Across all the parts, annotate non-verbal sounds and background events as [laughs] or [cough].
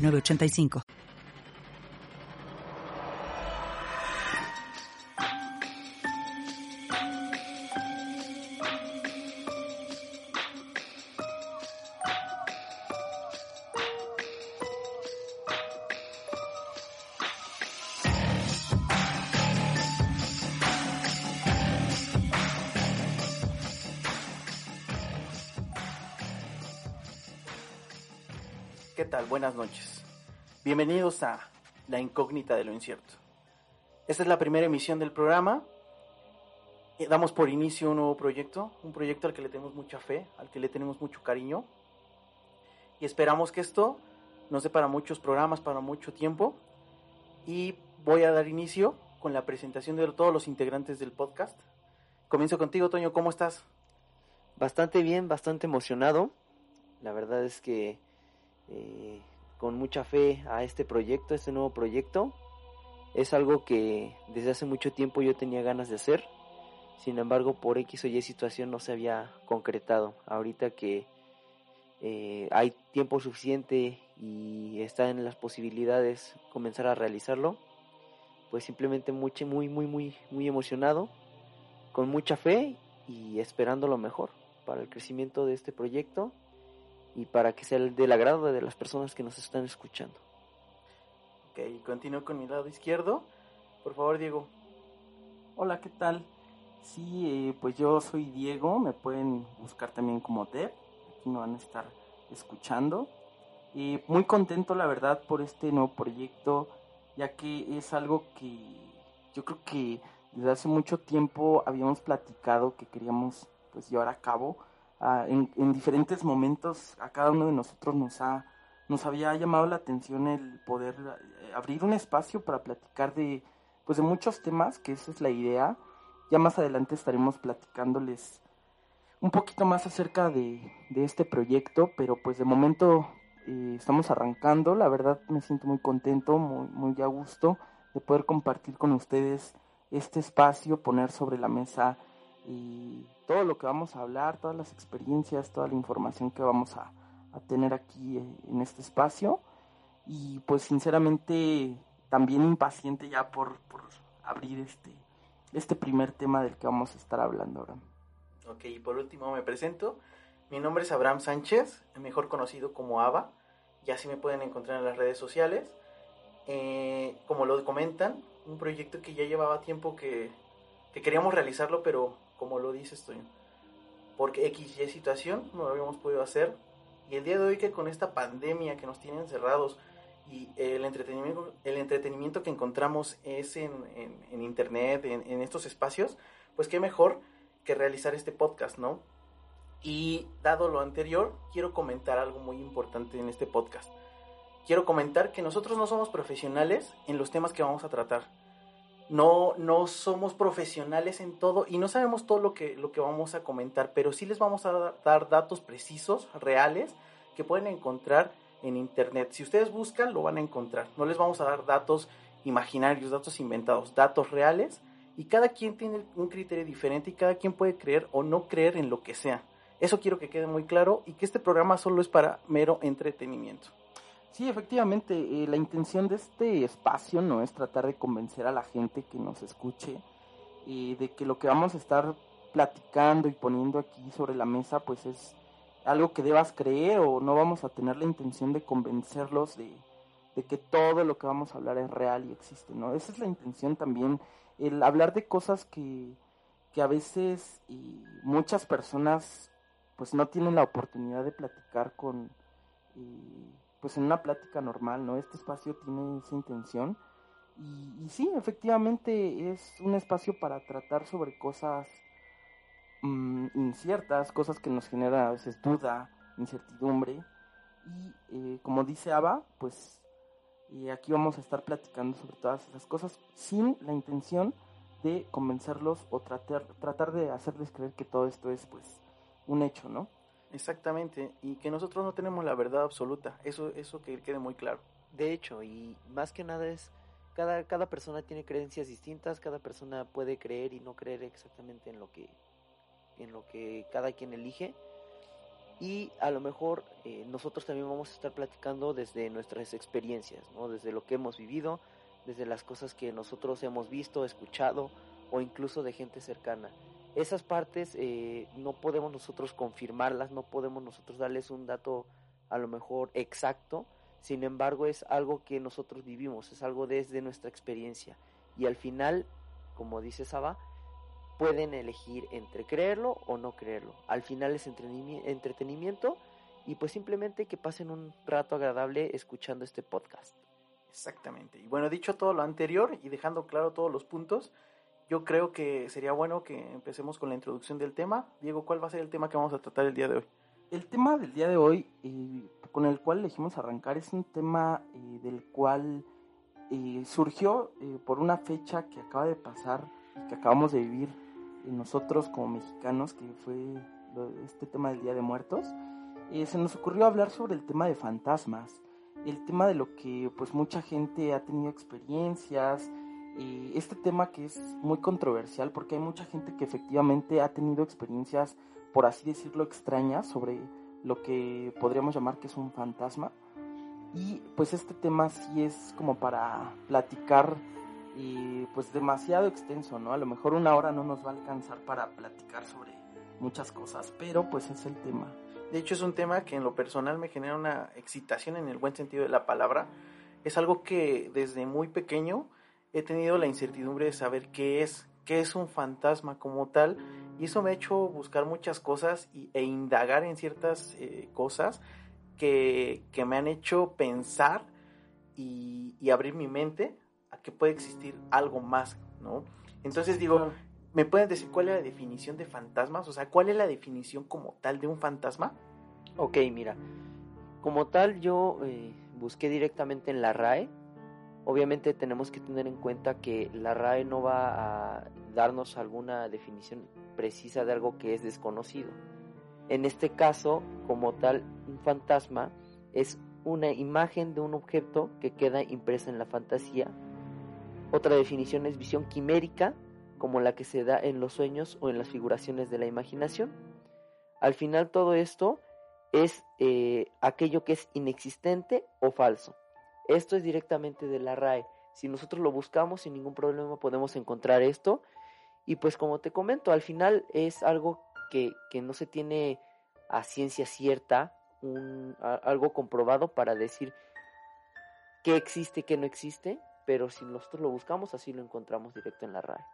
985. Buenas noches. Bienvenidos a La incógnita de lo incierto. Esta es la primera emisión del programa. Eh, damos por inicio un nuevo proyecto, un proyecto al que le tenemos mucha fe, al que le tenemos mucho cariño. Y esperamos que esto nos dé para muchos programas, para mucho tiempo. Y voy a dar inicio con la presentación de todos los integrantes del podcast. Comienzo contigo, Toño, ¿cómo estás? Bastante bien, bastante emocionado. La verdad es que eh, con mucha fe a este proyecto, este nuevo proyecto. Es algo que desde hace mucho tiempo yo tenía ganas de hacer. Sin embargo, por X o Y situación no se había concretado. Ahorita que eh, hay tiempo suficiente y está en las posibilidades comenzar a realizarlo, pues simplemente muy, muy, muy, muy, muy emocionado, con mucha fe y esperando lo mejor para el crecimiento de este proyecto y para que sea del agrado de las personas que nos están escuchando. Ok, continúo con mi lado izquierdo. Por favor, Diego. Hola, ¿qué tal? Sí, eh, pues yo soy Diego, me pueden buscar también como Dev, aquí me van a estar escuchando. Eh, muy contento, la verdad, por este nuevo proyecto, ya que es algo que yo creo que desde hace mucho tiempo habíamos platicado que queríamos pues llevar a cabo en, diferentes momentos a cada uno de nosotros nos ha nos había llamado la atención el poder eh, abrir un espacio para platicar de pues de muchos temas que esa es la idea. Ya más adelante estaremos platicándoles un poquito más acerca de, este proyecto pero pues de momento eh, estamos arrancando. La verdad me siento muy contento muy muy a gusto de poder compartir con ustedes este espacio poner sobre la mesa y todo lo que vamos a hablar, todas las experiencias, toda la información que vamos a, tener aquí eh, en este espacio. Y pues sinceramente también impaciente ya por, abrir este, este primer tema del que vamos a estar hablando ahora. Ok, y por último me presento. Mi nombre es Abraham Sánchez, mejor conocido como Ava. Ya así me pueden encontrar en las redes sociales. Eh, como lo comentan, un proyecto que ya llevaba tiempo que, que queríamos realizarlo, pero como lo dices tú, porque X y situación no lo habíamos podido hacer. Y el día de hoy que con esta pandemia que nos tiene encerrados y el entretenimiento, el entretenimiento que encontramos es en, en, internet, en, en, estos espacios, pues qué mejor que realizar este podcast, ¿no? Y dado lo anterior, quiero comentar algo muy importante en este podcast. Quiero comentar que nosotros no somos profesionales en los temas que vamos a tratar no, no somos profesionales en todo y no sabemos todo lo que, lo que vamos a comentar, pero sí les vamos a dar datos precisos, reales, que pueden encontrar en internet. Si ustedes buscan, lo van a encontrar. No les vamos a dar datos imaginarios, datos inventados, datos reales. Y cada quien tiene un criterio diferente y cada quien puede creer o no creer en lo que sea. Eso quiero que quede muy claro y que este programa solo es para mero entretenimiento. Sí, efectivamente, eh, la intención de este espacio no es tratar de convencer a la gente que nos escuche eh, de que lo que vamos a estar platicando y poniendo aquí sobre la mesa pues es algo que debas creer o no vamos a tener la intención de convencerlos de, que todo lo que vamos a hablar es real y existe, ¿no? Esa es la intención también, el hablar de cosas que, que a veces y muchas personas pues no tienen la oportunidad de platicar con pues en una plática normal, ¿no? Este espacio tiene esa intención. Y, sí, efectivamente es un espacio para tratar sobre cosas mm, inciertas, cosas que nos generan a veces duda, incertidumbre. Y eh, como dice Ava, pues Y aquí vamos a estar platicando sobre todas esas cosas sin la intención de convencerlos o tratar, tratar de hacerles creer que todo esto es pues un hecho, ¿no? Exactamente, y que nosotros no tenemos la verdad absoluta, eso, eso que quede muy claro. De hecho, y más que nada es, cada, cada persona tiene creencias distintas, cada persona puede creer y no creer exactamente en lo que, en lo que cada quien elige. Y a lo mejor eh, nosotros también vamos a estar platicando desde nuestras experiencias, ¿no? desde lo que hemos vivido, desde las cosas que nosotros hemos visto, escuchado o incluso de gente cercana. Esas partes eh, no podemos nosotros confirmarlas, no podemos nosotros darles un dato a lo mejor exacto, sin embargo es algo que nosotros vivimos, es algo desde nuestra experiencia y al final, como dice Saba, pueden elegir entre creerlo o no creerlo. Al final es entretenimiento y pues simplemente que pasen un rato agradable escuchando este podcast. Exactamente. Y bueno, dicho todo lo anterior y dejando claro todos los puntos, yo creo que sería bueno que empecemos con la introducción del tema. Diego, ¿cuál va a ser el tema que vamos a tratar el día de hoy? El tema del día de hoy, eh, con el cual elegimos arrancar, es un tema eh, del cual eh, surgió por una fecha que acaba de pasar y que acabamos de vivir nosotros como mexicanos, que fue este tema del Día de Muertos, eh, se nos ocurrió hablar sobre el tema de fantasmas, el tema de lo que pues mucha gente ha tenido experiencias, eh, este tema que es muy controversial porque hay mucha gente que efectivamente ha tenido experiencias, por así decirlo, extrañas sobre lo que podríamos llamar que es un fantasma. Y pues este tema sí es como para platicar y pues demasiado extenso, ¿no? A lo mejor una hora no nos va a alcanzar para platicar sobre muchas cosas, pero pues es el tema. De hecho es un tema que en lo personal me genera una excitación en el buen sentido de la palabra. Es algo que desde muy pequeño he tenido la incertidumbre de saber qué es, qué es un fantasma como tal, y eso me ha hecho buscar muchas cosas e indagar en ciertas eh, cosas que, que, me han hecho pensar y, y abrir mi mente que puede existir algo más, ¿no? Entonces digo, ¿me pueden decir cuál es la definición de fantasmas? O sea, ¿cuál es la definición como tal de un fantasma? Ok, mira, como tal yo eh, busqué directamente en la RAE. Obviamente tenemos que tener en cuenta que la RAE no va a darnos alguna definición precisa de algo que es desconocido. En este caso, como tal, un fantasma es una imagen de un objeto que queda impresa en la fantasía otra definición es visión quimérica, como la que se da en los sueños o en las figuraciones de la imaginación. Al final todo esto es eh, aquello que es inexistente o falso. Esto es directamente de la RAE. Si nosotros lo buscamos sin ningún problema podemos encontrar esto. Y pues como te comento, al final es algo que, no se tiene a ciencia cierta, algo comprobado para decir qué existe qué no existe pero si nosotros lo buscamos así lo encontramos directo en la RAE.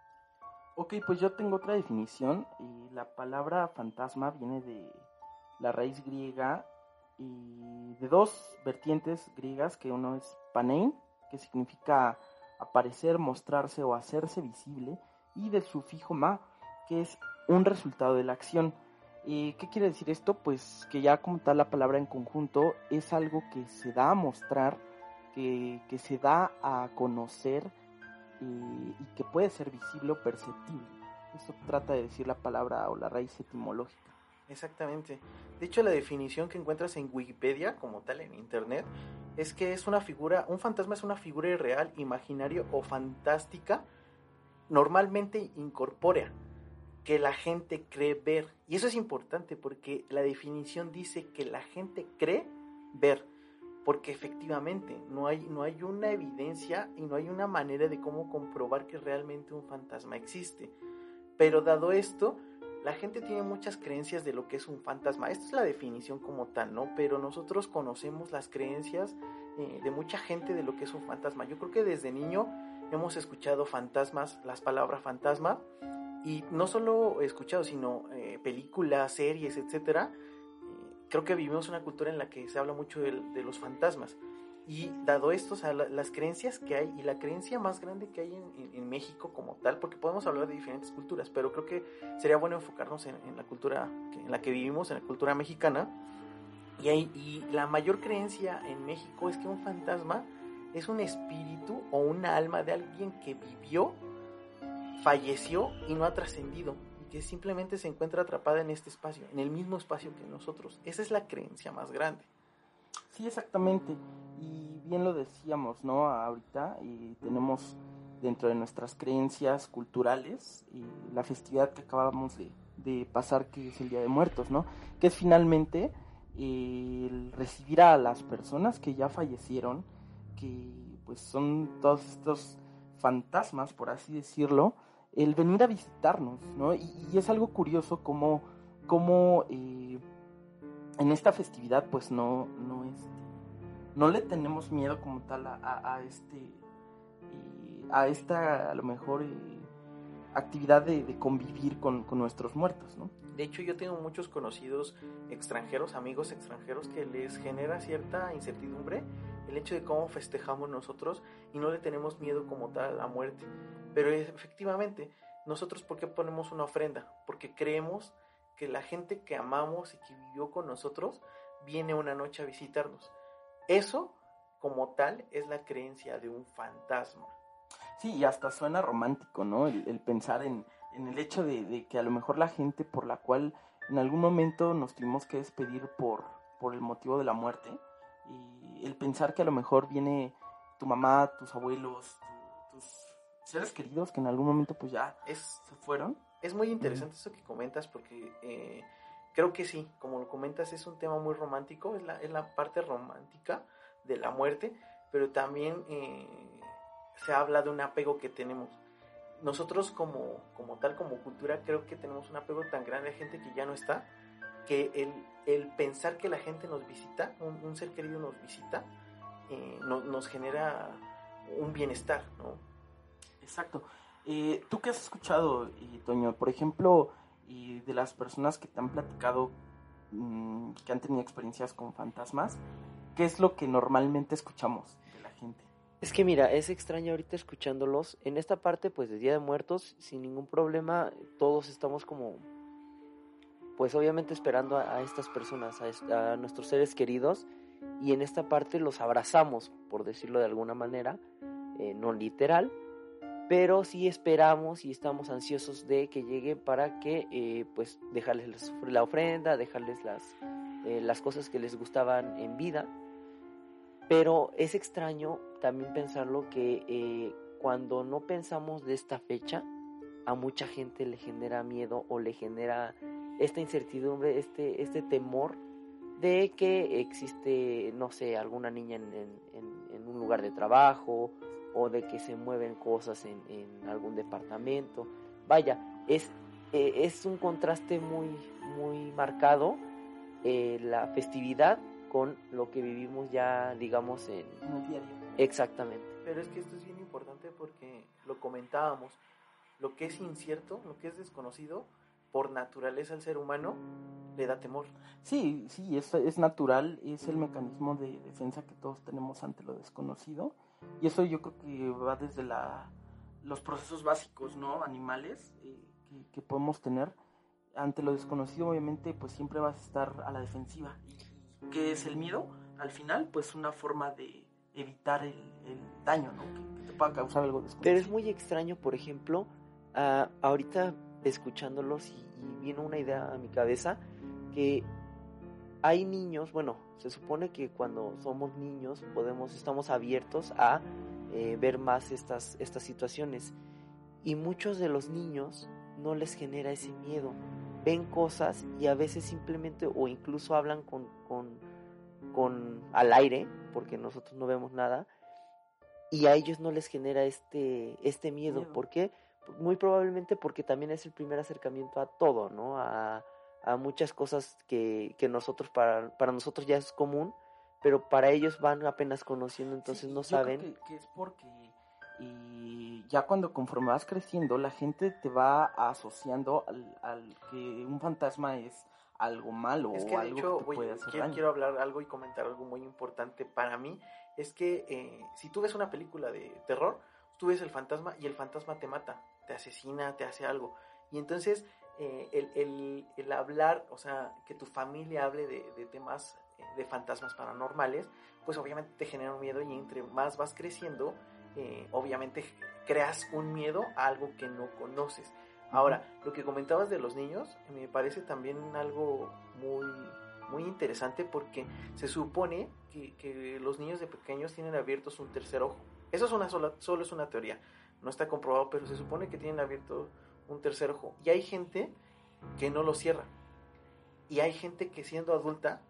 Ok, pues yo tengo otra definición y la palabra fantasma viene de la raíz griega y de dos vertientes griegas, que uno es panein, que significa aparecer, mostrarse o hacerse visible, y del sufijo ma, que es un resultado de la acción. ¿Y ¿Qué quiere decir esto? Pues que ya como tal la palabra en conjunto es algo que se da a mostrar que, se da a conocer y, que puede ser visible o perceptible. Eso trata de decir la palabra o la raíz etimológica. Exactamente. De hecho, la definición que encuentras en Wikipedia, como tal en Internet, es que es una figura, un fantasma es una figura irreal, imaginario o fantástica, normalmente incorpórea, que la gente cree ver. Y eso es importante porque la definición dice que la gente cree ver porque efectivamente no hay, no hay una evidencia y no hay una manera de cómo comprobar que realmente un fantasma existe. Pero dado esto, la gente tiene muchas creencias de lo que es un fantasma. Esta es la definición como tal, ¿no? Pero nosotros conocemos las creencias eh, de mucha gente de lo que es un fantasma. Yo creo que desde niño hemos escuchado fantasmas, las palabras fantasma, y no solo escuchado, sino eh, películas, series, etcétera, creo que vivimos una cultura en la que se habla mucho de, los fantasmas. Y dado esto, o sea, las creencias que hay y la creencia más grande que hay en, México como tal, porque podemos hablar de diferentes culturas, pero creo que sería bueno enfocarnos en, la cultura en la que vivimos, en la cultura mexicana. Y, la mayor creencia en México es que un fantasma es un espíritu o un alma de alguien que vivió, falleció y no ha trascendido, y que simplemente se encuentra atrapada en este espacio, en el mismo espacio que nosotros. Esa es la creencia más grande. Sí, exactamente. Bien lo decíamos, ¿no? Ahorita y tenemos dentro de nuestras creencias culturales y la festividad que acabamos de, pasar, que es el Día de Muertos, ¿no? Que es finalmente el recibir a las personas que ya fallecieron, que pues son todos estos fantasmas, por así decirlo, el venir a visitarnos, ¿no? Y, y es algo curioso como, como eh, en esta festividad pues no, no, este, no le tenemos miedo como tal a, a, este, a esta a lo mejor eh, actividad de, de convivir con, con, nuestros muertos, ¿no? De hecho yo tengo muchos conocidos extranjeros, amigos extranjeros que les genera cierta incertidumbre el hecho de cómo festejamos nosotros y no le tenemos miedo como tal a la muerte. Pero efectivamente, nosotros ¿por qué ponemos una ofrenda? Porque creemos que la gente que amamos y que vivió con nosotros viene una noche a visitarnos. Eso, como tal, es la creencia de un fantasma. Sí, y hasta suena romántico, ¿no? El, el pensar en, en, el hecho de, de, que a lo mejor la gente por la cual en algún momento nos tuvimos que despedir por, por el motivo de la muerte, y el pensar que a lo mejor viene tu mamá, tus abuelos, tu, tus seres queridos que en algún momento pues ya es, se fueron. Es muy interesante eso que comentas porque eh, creo que sí, como lo comentas, es un tema muy romántico, es la, es la parte romántica de la muerte, pero también eh, se habla de un apego que tenemos. Nosotros como, como tal, como cultura, creo que tenemos un apego tan grande a gente que ya no está, que el, el pensar que la gente nos visita, un, ser querido nos visita, eh, no, nos genera un bienestar, ¿no? Exacto. Eh, ¿Tú qué has escuchado, y, Toño? Por ejemplo, y de las personas que te han platicado mmm, que han tenido experiencias con fantasmas, ¿qué es lo que normalmente escuchamos de la gente? Es que mira, es extraño ahorita escuchándolos. En esta parte, pues de Día de Muertos, sin ningún problema, todos estamos como, pues obviamente esperando a, estas personas, a, a, nuestros seres queridos, y en esta parte los abrazamos, por decirlo de alguna manera, eh, no literal, pero sí esperamos y estamos ansiosos de que lleguen para que eh, pues dejarles la ofrenda, dejarles las, eh, las cosas que les gustaban en vida. Pero es extraño también pensarlo que eh, cuando no pensamos de esta fecha, a mucha gente le genera miedo o le genera esta incertidumbre, este, este temor de que existe, no sé, alguna niña en, en, en un lugar de trabajo o de que se mueven cosas en, en algún departamento. Vaya, es, eh, es un contraste muy, muy marcado eh, la festividad con lo que vivimos ya, digamos, en... el día. Exactamente. Pero es que esto es bien importante porque lo comentábamos, lo que es incierto, lo que es desconocido, por naturaleza al ser humano le da temor. Sí, sí, es, es natural, es el mecanismo de defensa que todos tenemos ante lo desconocido y eso yo creo que va desde la, los procesos básicos, ¿no? Animales eh, que, que, podemos tener. Ante lo desconocido, obviamente, pues siempre vas a estar a la defensiva. ¿Y qué es el miedo? Al final, pues una forma de evitar el, el daño, ¿no? Que, que, te pueda causar algo desconocido. Pero es muy extraño, por ejemplo, uh, ahorita escuchándolos y, y vino una idea a mi cabeza que hay niños, bueno, se supone que cuando somos niños podemos, estamos abiertos a eh, ver más estas, estas situaciones. Y muchos de los niños no les genera ese miedo. Ven cosas y a veces simplemente o incluso hablan con, con, con al aire, porque nosotros no vemos nada, y a ellos no les genera este, este miedo. miedo. ¿Por qué? Muy probablemente porque también es el primer acercamiento a todo, ¿no? A, a muchas cosas que, que nosotros, para, para nosotros ya es común, pero para ellos van apenas conociendo, entonces sí, no saben. Que, que, es porque y ya cuando conforme vas creciendo, la gente te va asociando al, al que un fantasma es algo malo es que, o algo hecho, que te voy, puede hacer quiero, daño. quiero hablar algo y comentar algo muy importante para mí. Es que eh, si tú ves una película de terror, tú ves el fantasma y el fantasma te mata, te asesina, te hace algo. Y entonces eh, el, el, el, hablar, o sea, que tu familia hable de, de temas de fantasmas paranormales, pues obviamente te genera un miedo y entre más vas creciendo, eh, obviamente creas un miedo a algo que no conoces. Ahora, lo que comentabas de los niños me parece también algo muy, muy interesante porque se supone que, que los niños de pequeños tienen abiertos un tercer ojo. Eso es una sola, solo es una teoría, no está comprobado, pero se supone que tienen abierto un tercer ojo. Y hay gente que no lo cierra. Y hay gente que siendo adulta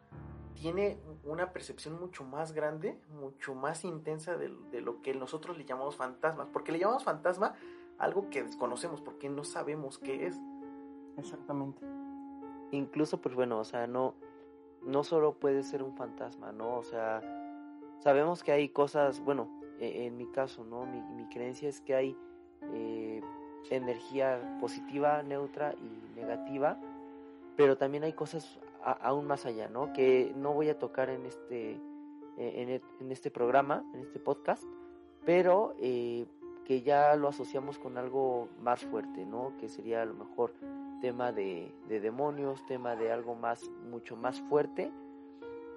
tiene una percepción mucho más grande, mucho más intensa de, de, lo que nosotros le llamamos fantasmas. Porque le llamamos fantasma algo que desconocemos, porque no sabemos qué es. Exactamente. Incluso, pues bueno, o sea, no, no solo puede ser un fantasma, ¿no? O sea, sabemos que hay cosas, bueno, e, en mi caso, ¿no? Mi, mi creencia es que hay eh, energía positiva, neutra y negativa, pero también hay cosas a, aún más allá, ¿no? Que no voy a tocar en este, en, en este programa, en este podcast, pero eh, que ya lo asociamos con algo más fuerte, ¿no? Que sería a lo mejor tema de, de demonios, tema de algo más, mucho más fuerte,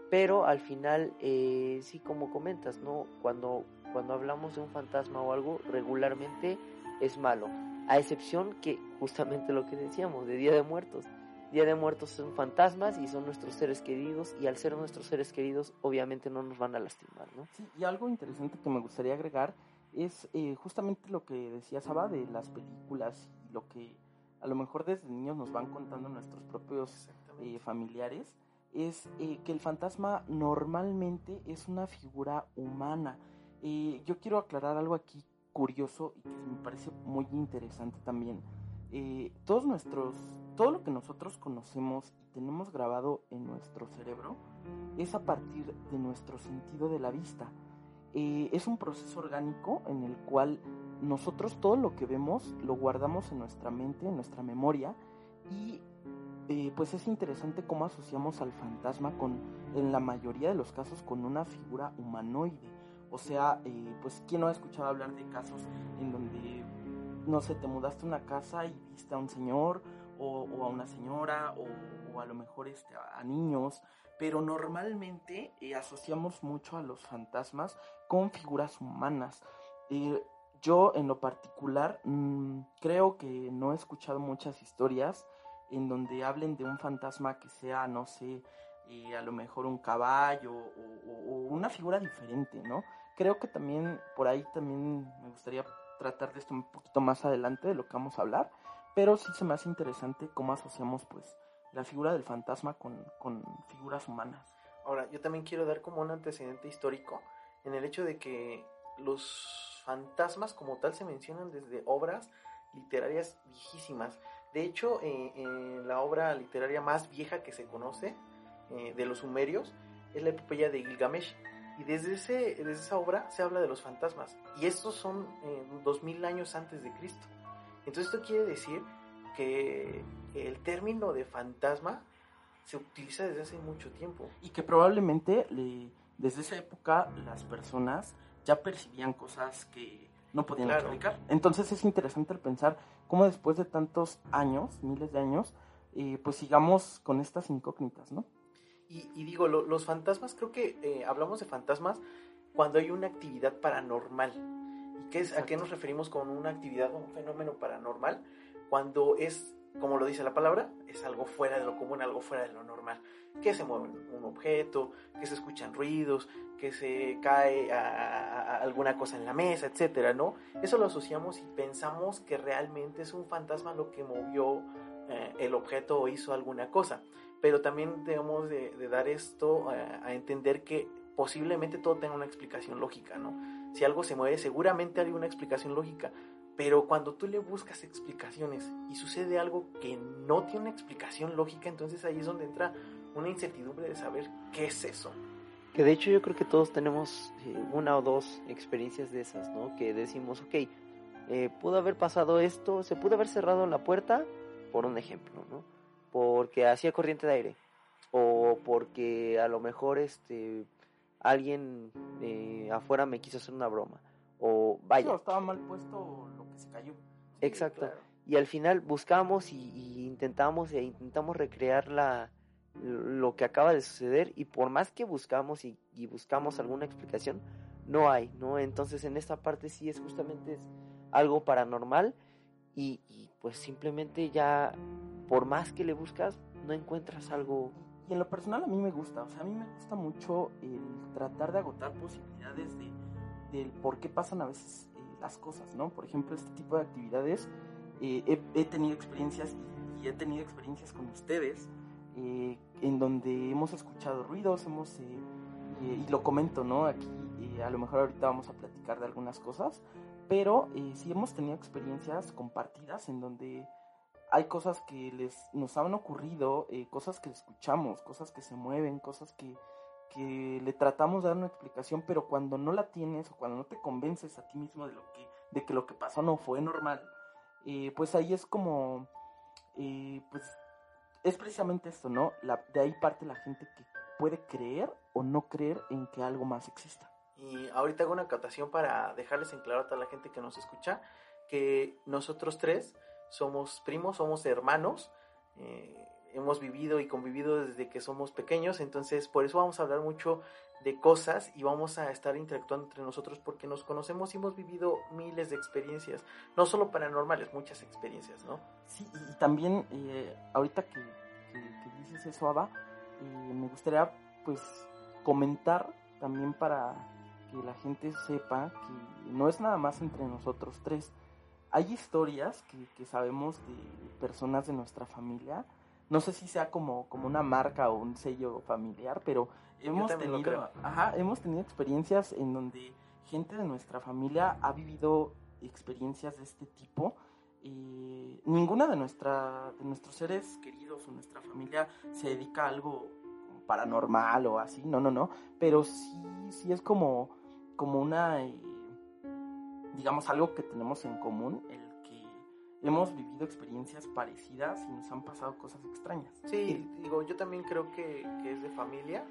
pero al final, eh, sí, como comentas, ¿no? Cuando, cuando hablamos de un fantasma o algo, regularmente es malo, a excepción que justamente lo que decíamos, de Día de Muertos. Día de Muertos son fantasmas y son nuestros seres queridos y al ser nuestros seres queridos obviamente no nos van a lastimar, ¿no? Sí, y algo interesante que me gustaría agregar es eh, justamente lo que decía Saba de las películas y lo que a lo mejor desde niños nos van contando nuestros propios eh, familiares, es eh, que el fantasma normalmente es una figura humana. Yo quiero aclarar algo aquí curioso y que me parece muy interesante también. Eh, todos nuestros, todo lo que nosotros conocemos y tenemos grabado en nuestro cerebro es a partir de nuestro sentido de la vista. Eh, es un proceso orgánico en el cual nosotros todo lo que vemos lo guardamos en nuestra mente, en nuestra memoria y eh, pues es interesante cómo asociamos al fantasma con, en la mayoría de los casos, con una figura humanoide. O sea, eh, pues quién no ha escuchado hablar de casos en donde, no sé, te mudaste a una casa y viste a un señor o, a una señora o, a lo mejor este, a, niños, pero normalmente eh, asociamos mucho a los fantasmas con figuras humanas. Eh, yo en lo particular mmm, creo que no he escuchado muchas historias en donde hablen de un fantasma que sea, no sé, eh, a lo mejor un caballo o, una figura diferente, ¿no? Creo que también por ahí también me gustaría tratar de esto un poquito más adelante de lo que vamos a hablar, pero sí se me hace interesante cómo asociamos pues la figura del fantasma con, con figuras humanas. Ahora, yo también quiero dar como un antecedente histórico en el hecho de que los fantasmas como tal se mencionan desde obras literarias viejísimas. De hecho, eh, eh, la obra literaria más vieja que se conoce eh, de los sumerios es la epopeya de Gilgamesh. Y desde, ese, desde esa obra se habla de los fantasmas. Y estos son eh, 2000 años antes de Cristo. Entonces esto quiere decir que el término de fantasma se utiliza desde hace mucho tiempo. Y que probablemente le, desde esa época las personas ya percibían cosas que no podían claro. explicar. Entonces es interesante el pensar cómo después de tantos años, miles de años, eh, pues sigamos con estas incógnitas, ¿no? Y, y digo, lo, los fantasmas, creo que eh, hablamos de fantasmas cuando hay una actividad paranormal. ¿Y qué es, a qué nos referimos con una actividad o un fenómeno paranormal? Cuando es, como lo dice la palabra, es algo fuera de lo común, algo fuera de lo normal. Que se mueve un objeto, que se escuchan ruidos, que se cae a alguna cosa en la mesa, etcétera, ¿no? Eso lo asociamos y pensamos que realmente es un fantasma lo que movió eh, el objeto o hizo alguna cosa pero también debemos de, de dar esto a, a, entender que posiblemente todo tenga una explicación lógica, ¿no? Si algo se mueve, seguramente hay una explicación lógica, pero cuando tú le buscas explicaciones y sucede algo que no tiene una explicación lógica, entonces ahí es donde entra una incertidumbre de saber qué es eso. Que de hecho yo creo que todos tenemos eh, una o dos experiencias de esas, ¿no? Que decimos, ok, eh, pudo haber pasado esto, se pudo haber cerrado la puerta, por un ejemplo, ¿no? Porque hacía corriente de aire o porque a lo mejor este alguien eh, afuera me quiso hacer una broma o vaya sí, estaba mal puesto lo que se cayó exacto claro. y al final buscamos y, y, intentamos e intentamos recrear la lo que acaba de suceder y por más que buscamos y, y buscamos alguna explicación, no hay, ¿no? Entonces en esta parte sí es justamente es algo paranormal y, y, pues simplemente ya por más que le buscas no encuentras algo. Y en lo personal a mí me gusta, o sea, a mí me gusta mucho el tratar de agotar posibilidades de, del por qué pasan a veces eh, las cosas, ¿no? Por ejemplo, este tipo de actividades, eh, he, he, tenido experiencias y, y, he tenido experiencias con ustedes eh, en donde hemos escuchado ruidos, hemos, eh, y lo comento, ¿no? Aquí a lo mejor ahorita vamos a platicar de algunas cosas, pero eh, sí hemos tenido experiencias compartidas en donde hay cosas que les nos han ocurrido, eh, cosas que escuchamos, cosas que se mueven, cosas que, que le tratamos de dar una explicación, pero cuando no la tienes o cuando no te convences a ti mismo de lo que, de que lo que pasó no fue normal, eh, pues ahí es como, eh, pues es precisamente esto, ¿no? La, de ahí parte la gente que puede creer o no creer en que algo más exista. Y ahorita hago una acotación para dejarles en claro a toda la gente que nos escucha que nosotros tres somos primos, somos hermanos, eh, hemos vivido y convivido desde que somos pequeños, entonces por eso vamos a hablar mucho de cosas y vamos a estar interactuando entre nosotros porque nos conocemos y hemos vivido miles de experiencias, no solo paranormales, muchas experiencias, ¿no? Sí, y también eh, ahorita que, que, que, dices eso, Ava, eh, me gustaría pues comentar también para que la gente sepa que no es nada más entre nosotros tres. Hay historias que, que, sabemos de personas de nuestra familia. No sé si sea como, como una marca o un sello familiar, pero hemos tenido, ajá, hemos tenido experiencias en donde gente de nuestra familia ha vivido experiencias de este tipo. Y ninguna de, nuestra, de nuestros seres queridos o nuestra familia se dedica a algo paranormal o así, no, no, no, pero sí, sí es como como una, eh, digamos, algo que tenemos en común, el que hemos vivido experiencias parecidas y nos han pasado cosas extrañas. Sí, digo, yo también creo que, que es de familia,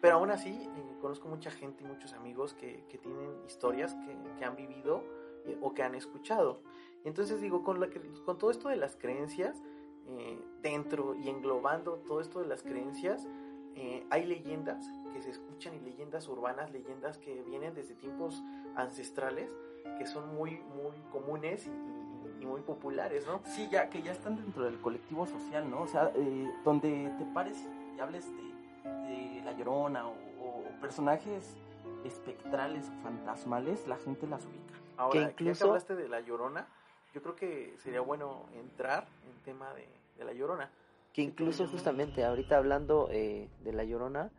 pero aún así eh, conozco mucha gente y muchos amigos que, que tienen historias que, que han vivido eh, o que han escuchado. Entonces digo, con, la, con todo esto de las creencias, eh, dentro y englobando todo esto de las creencias, eh, hay leyendas que se escuchan y leyendas urbanas, leyendas que vienen desde tiempos ancestrales, que son muy, muy comunes y, y, muy populares, ¿no? Sí, ya que ya están dentro del colectivo social, ¿no? O sea, eh, donde te pares y hables de, de La Llorona o, o, personajes espectrales o fantasmales, la gente las ubica. Ahora, que incluso... ya que hablaste de La Llorona, yo creo que sería bueno entrar en tema de, de La Llorona. Que incluso justamente ahorita hablando eh, de La Llorona,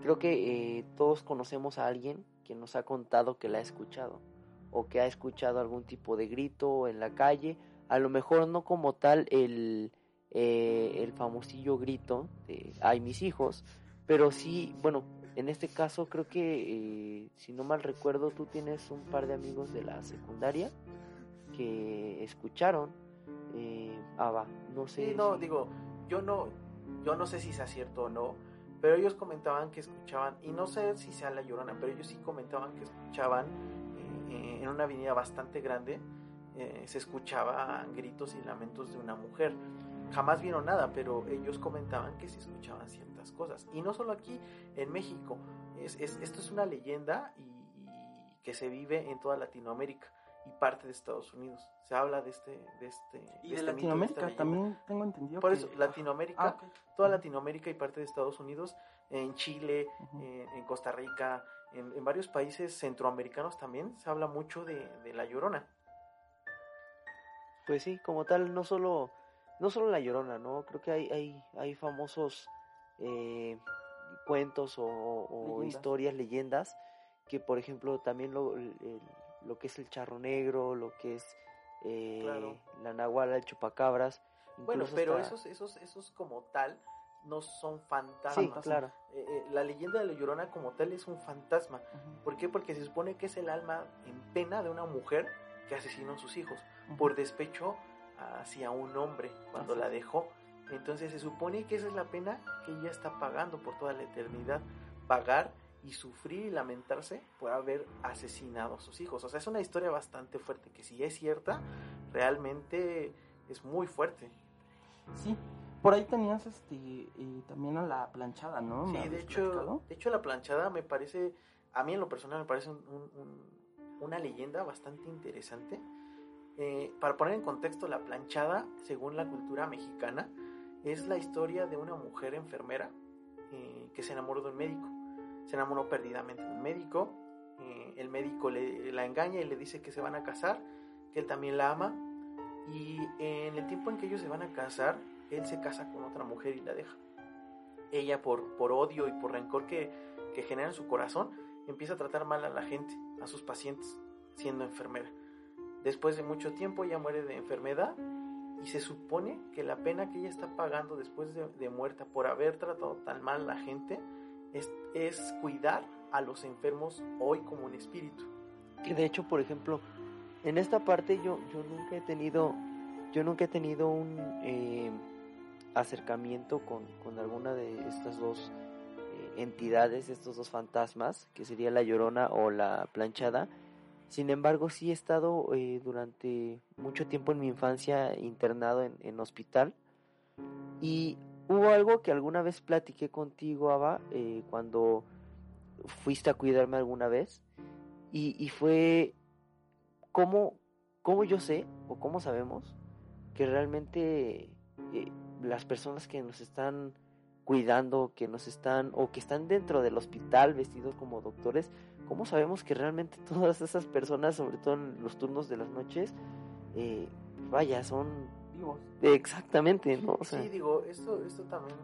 creo que eh, todos conocemos a alguien que nos ha contado que la ha escuchado o que ha escuchado algún tipo de grito en la calle, a lo mejor no como tal el, eh, el famosillo grito de ay mis hijos, pero sí, bueno, en este caso creo que, eh, si no mal recuerdo, tú tienes un par de amigos de la secundaria que escucharon eh, Ava, no sé. Sí, no, si... digo, yo no, yo no sé si sea cierto o no, pero ellos comentaban que escuchaban, y no sé si sea la llorona, pero ellos sí comentaban que escuchaban eh, en una avenida bastante grande, eh, se escuchaban gritos y lamentos de una mujer. Jamás vieron nada, pero ellos comentaban que se escuchaban ciertas cosas. Y no solo aquí, en México. Es, es, esto es una leyenda y, y, que se vive en toda Latinoamérica y parte de Estados Unidos. Se habla de este... De este y de, este Latinoamérica mito, de también tengo entendido. Por que... eso, Latinoamérica, ah, okay. toda Latinoamérica y parte de Estados Unidos, en Chile, uh -huh. en, en, Costa Rica, en, en, varios países centroamericanos también se habla mucho de, de, La Llorona. Pues sí, como tal, no solo, no solo La Llorona, ¿no? Creo que hay, hay, hay famosos eh, cuentos o, o leyendas. historias, leyendas, que por ejemplo también lo, el, lo que es el charro negro, lo que es eh, claro. la nahuala, el chupacabras. Bueno, pero hasta... esos, esos, esos como tal no son fantasmas. Sí, claro. Eh, eh, la leyenda de la Llorona como tal es un fantasma. Uh -huh. ¿Por qué? Porque se supone que es el alma en pena de una mujer que asesinó a sus hijos uh -huh. por despecho hacia un hombre cuando la dejó. Entonces se supone que esa es la pena que ella está pagando por toda la eternidad. Pagar y sufrir y lamentarse por haber asesinado a sus hijos. O sea, es una historia bastante fuerte, que si es cierta, realmente es muy fuerte. Sí, por ahí tenías este eh, también a la planchada, ¿no? Sí, de hecho, de hecho la planchada me parece, a mí en lo personal me parece una leyenda bastante interesante. Eh, para poner en contexto, la planchada, según la cultura mexicana, es la historia de una mujer enfermera eh, que se enamoró de un médico. Se enamoró perdidamente de un médico. el médico le, la engaña y le dice que se van a casar, que él también la ama. Y en el tiempo en que ellos se van a casar, él se casa con otra mujer y la deja. Ella por, por odio y por rencor que, que genera en su corazón, empieza a tratar mal a la gente, a sus pacientes, siendo enfermera. Después de mucho tiempo ella muere de enfermedad y se supone que la pena que ella está pagando después de, muerta por haber tratado tan mal a la gente es, es, cuidar a los enfermos hoy como un espíritu. Que de hecho, por ejemplo, en esta parte yo, yo nunca he tenido, yo nunca he tenido un, eh, acercamiento con, con alguna de estas dos eh, entidades, estos dos fantasmas, que sería la llorona o la planchada. Sin embargo, sí he estado eh, durante mucho tiempo en mi infancia internado en, hospital. Y hubo algo que alguna vez platiqué contigo, Ava, eh, cuando fuiste a cuidarme alguna vez. Y, fue cómo, cómo yo sé, o cómo sabemos, que realmente las personas que nos están cuidando, que nos están o que están dentro del hospital vestidos como doctores, ¿cómo sabemos que realmente [laughs] todas esas personas, sobre todo en los turnos de las noches, eh, vaya, son vivos? Exactamente, ¿no? sí, digo, esto, esto también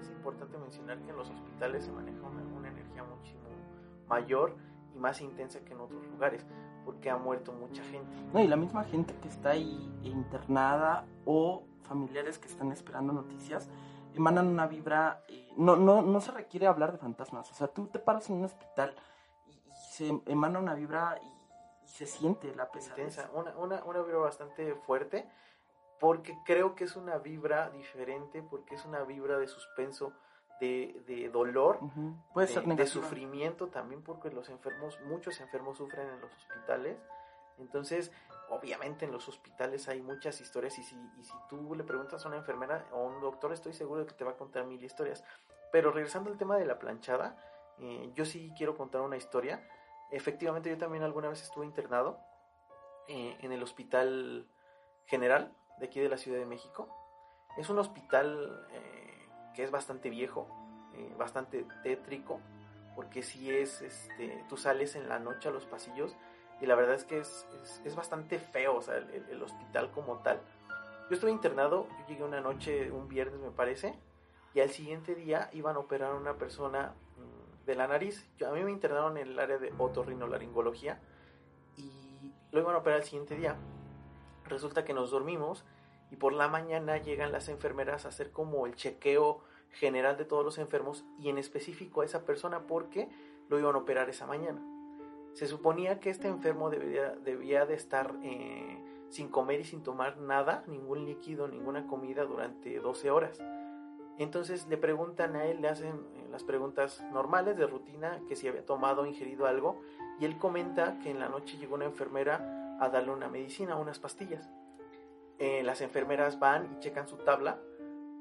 es, importante mencionar que en los hospitales se maneja una, energía muchísimo mayor y más intensa que en otros lugares, porque ha muerto mucha gente. No, y la misma gente que está ahí internada o familiares que están esperando noticias emanan una vibra, eh, no, no, no se requiere hablar de fantasmas, o sea, tú te paras en un hospital y, se emana una vibra y, se siente la pesadez. Una, una, una vibra bastante fuerte, porque creo que es una vibra diferente, porque es una vibra de suspenso, de, de dolor, Puede ser de sufrimiento también, porque los enfermos, muchos enfermos sufren en los hospitales. Entonces, obviamente en los hospitales hay muchas historias y si, y si tú le preguntas a una enfermera o a un doctor estoy seguro de que te va a contar mil historias. Pero regresando al tema de la planchada, eh, yo sí quiero contar una historia. Efectivamente yo también alguna vez estuve internado eh, en el Hospital General de aquí de la Ciudad de México. Es un hospital eh, que es bastante viejo, bastante tétrico, porque si es, este, tú sales en la noche a los pasillos y la verdad es que es, es, bastante feo, o sea, el, hospital como tal. Yo estuve internado, yo llegué una noche, un viernes me parece, y al siguiente día iban a operar a una persona mm, de la nariz. Yo, a mí me internaron en el área de otorrinolaringología y lo iban a operar al siguiente día. Resulta que nos dormimos y por la mañana llegan las enfermeras a hacer como el chequeo general de todos los enfermos y en específico a esa persona porque lo iban a operar esa mañana. Se suponía que este enfermo debía, debía de estar eh, sin comer y sin tomar nada, ningún líquido, ninguna comida durante 12 horas. Entonces le preguntan a él, le hacen eh, las preguntas normales de rutina, que si había tomado o ingerido algo, y él comenta que en la noche llegó una enfermera a darle una medicina, unas pastillas. Eh, las enfermeras van y checan su tabla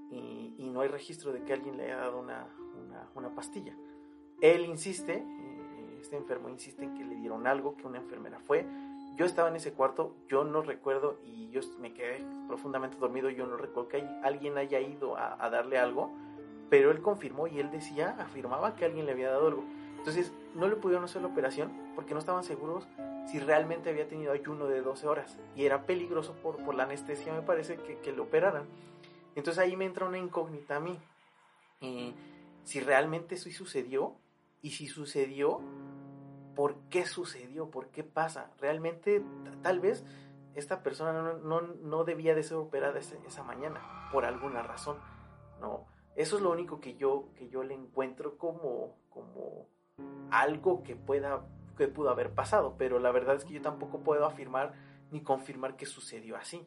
y, no hay registro de que alguien le haya dado una, una, una pastilla. Él insiste, este enfermo insiste en que le dieron algo, que una enfermera fue. Yo estaba en ese cuarto, yo no recuerdo y yo me quedé profundamente dormido, yo no recuerdo que alguien haya ido a, darle algo, pero él confirmó y él decía, afirmaba que alguien le había dado algo. Entonces no le pudieron hacer la operación porque no estaban seguros si realmente había tenido ayuno de 12 horas y era peligroso por, por la anestesia, me parece, que, que le operaran. Entonces ahí me entra una incógnita a mí. Si realmente eso sucedió y si sucedió, ¿por qué sucedió? ¿Por qué pasa? Realmente, tal vez esta persona no, debía de ser operada esa, mañana, por alguna razón. No, eso es lo único que yo, que yo le encuentro como, como algo que pueda que pudo haber pasado, pero la verdad es que yo tampoco puedo afirmar ni confirmar que sucedió así.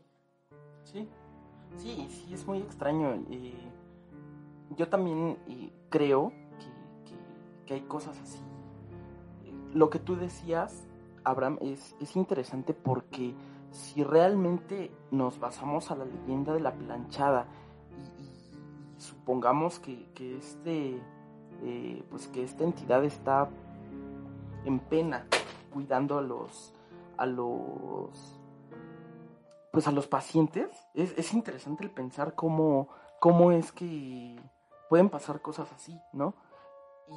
Sí, sí, sí, es muy extraño. yo también creo que, hay cosas así. Lo que tú decías, Abraham, es, es interesante porque si realmente nos basamos a la leyenda de la planchada supongamos que, que este, eh, pues que esta entidad está en pena cuidando a los, a los, pues a los pacientes, es, es interesante el pensar cómo, cómo es que pueden pasar cosas así, ¿no?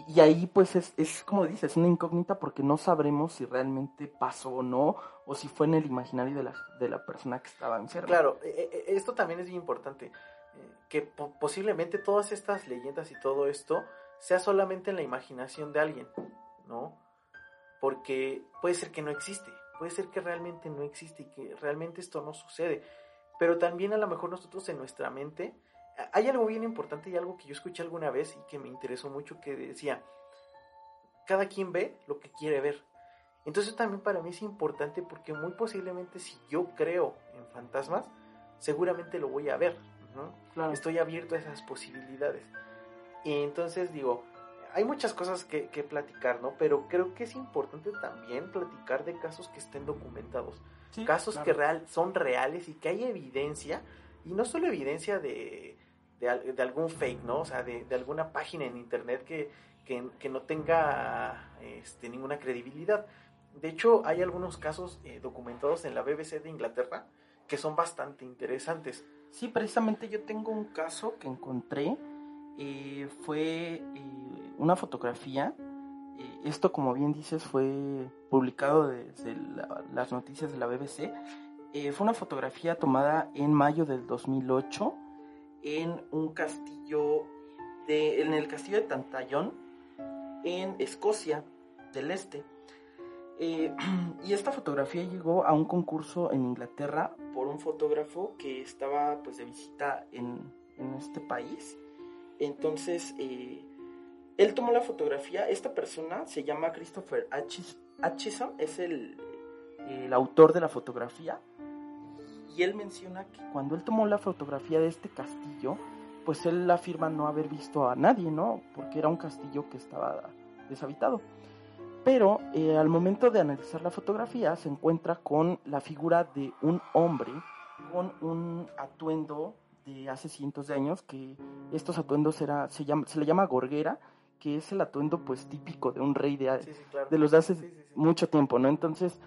Y, ahí pues es, es como dices, una incógnita porque no sabremos si realmente pasó o no, o si fue en el imaginario de la, de la persona que estaba enferma. Claro, e, e, esto también es bien importante, eh, que posiblemente todas estas leyendas y todo esto sea solamente en la imaginación de alguien, ¿no? Porque puede ser que no existe, puede ser que realmente no existe y que realmente esto no sucede, pero también a lo mejor nosotros en nuestra mente hay algo bien importante y algo que yo escuché alguna vez y que me interesó mucho que decía, cada quien ve lo que quiere ver. Entonces también para mí es importante porque muy posiblemente si yo creo en fantasmas, seguramente lo voy a ver. ¿no? Estoy abierto a esas posibilidades. Y entonces digo, hay muchas cosas que, que, platicar, ¿no? Pero creo que es importante también platicar de casos que estén documentados. casos que real, son reales y que hay evidencia. Y no solo evidencia de, de, algún fake, ¿no? O sea, de, alguna página en internet que, que, no tenga este, ninguna credibilidad. De hecho, hay algunos casos eh, documentados en la BBC de Inglaterra que son bastante interesantes. Sí, precisamente yo tengo un caso que encontré. Eh, fue eh, una fotografía. esto, como bien dices, fue publicado desde las noticias de la BBC. fue una fotografía tomada en mayo del 2008 en un castillo, de, en el castillo de Tantallón, en Escocia del Este. Eh, [clears throat] y esta fotografía llegó a un concurso en Inglaterra por un fotógrafo que estaba pues de visita en, este país. Entonces, eh, él tomó la fotografía, esta persona se llama Christopher Atchison, es el, autor de la fotografía y él menciona que cuando él tomó la fotografía de este castillo, pues él afirma no haber visto a nadie, ¿no? Porque era un castillo que estaba deshabitado. Pero eh, al momento de analizar la fotografía se encuentra con la figura de un hombre con un atuendo de hace cientos de años, que estos atuendos era, se le llama gorguera, que es el atuendo pues típico de un rey de, de los de hace mucho tiempo, ¿no? Entonces,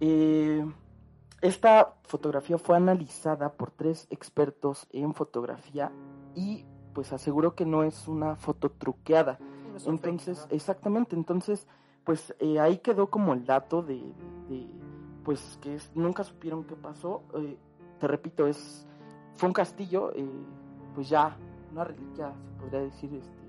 eh, esta fotografía fue analizada por tres expertos en fotografía y pues aseguró que no es una foto truqueada. entonces, exactamente, entonces pues eh, ahí quedó como el dato de, pues que nunca supieron qué pasó. Eh, te repito, es fue un castillo, eh, pues ya una reliquia se podría decir este,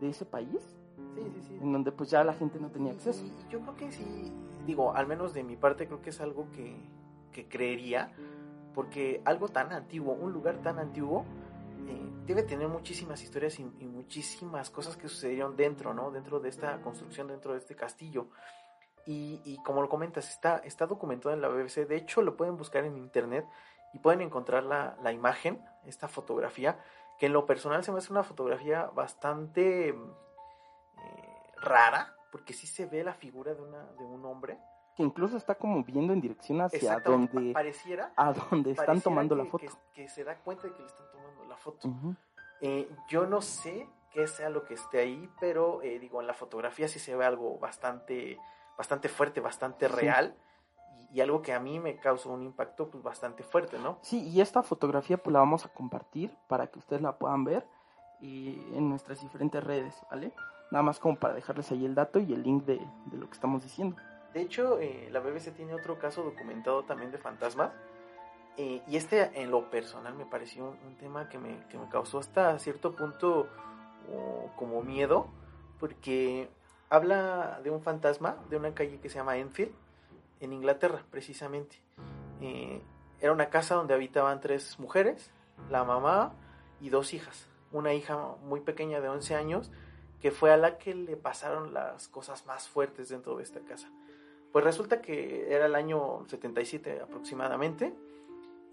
de ese país. Sí, sí, sí. En donde pues ya la gente no tenía acceso. yo creo que sí, digo, al menos de mi parte creo que es algo que, creería, porque algo tan antiguo, un lugar tan antiguo, eh, debe tener muchísimas historias y, muchísimas cosas que sucedieron dentro, ¿no? Dentro de esta construcción, dentro de este castillo. Y, como lo comentas, está, está documentado en la BBC. De hecho, lo pueden buscar en internet y pueden encontrar la, la imagen, esta fotografía, que en lo personal se me hace una fotografía bastante eh, rara, porque sí se ve la figura de, una, de un hombre. Que incluso está como viendo en dirección hacia donde, pareciera, a donde están tomando la foto. Que, se da cuenta de que le están tomando la foto. Eh, yo no sé qué sea lo que esté ahí, pero eh, digo, en la fotografía sí se ve algo bastante, bastante fuerte, bastante real. Y, algo que a mí me causó un impacto pues, bastante fuerte, ¿no? Sí, y esta fotografía pues la vamos a compartir para que ustedes la puedan ver y en nuestras diferentes redes, ¿vale? Nada más como para dejarles ahí el dato y el link de, lo que estamos diciendo. De hecho, eh, la BBC tiene otro caso documentado también de fantasmas. Eh, y este en lo personal me pareció un, tema que me, que me, causó hasta cierto punto como miedo. Porque habla de un fantasma de una calle que se llama Enfield, en Inglaterra precisamente. Eh, era una casa donde habitaban tres mujeres, la mamá y dos hijas. Una hija muy pequeña de 11 años que fue a la que le pasaron las cosas más fuertes dentro de esta casa. Pues resulta que era el año 77 aproximadamente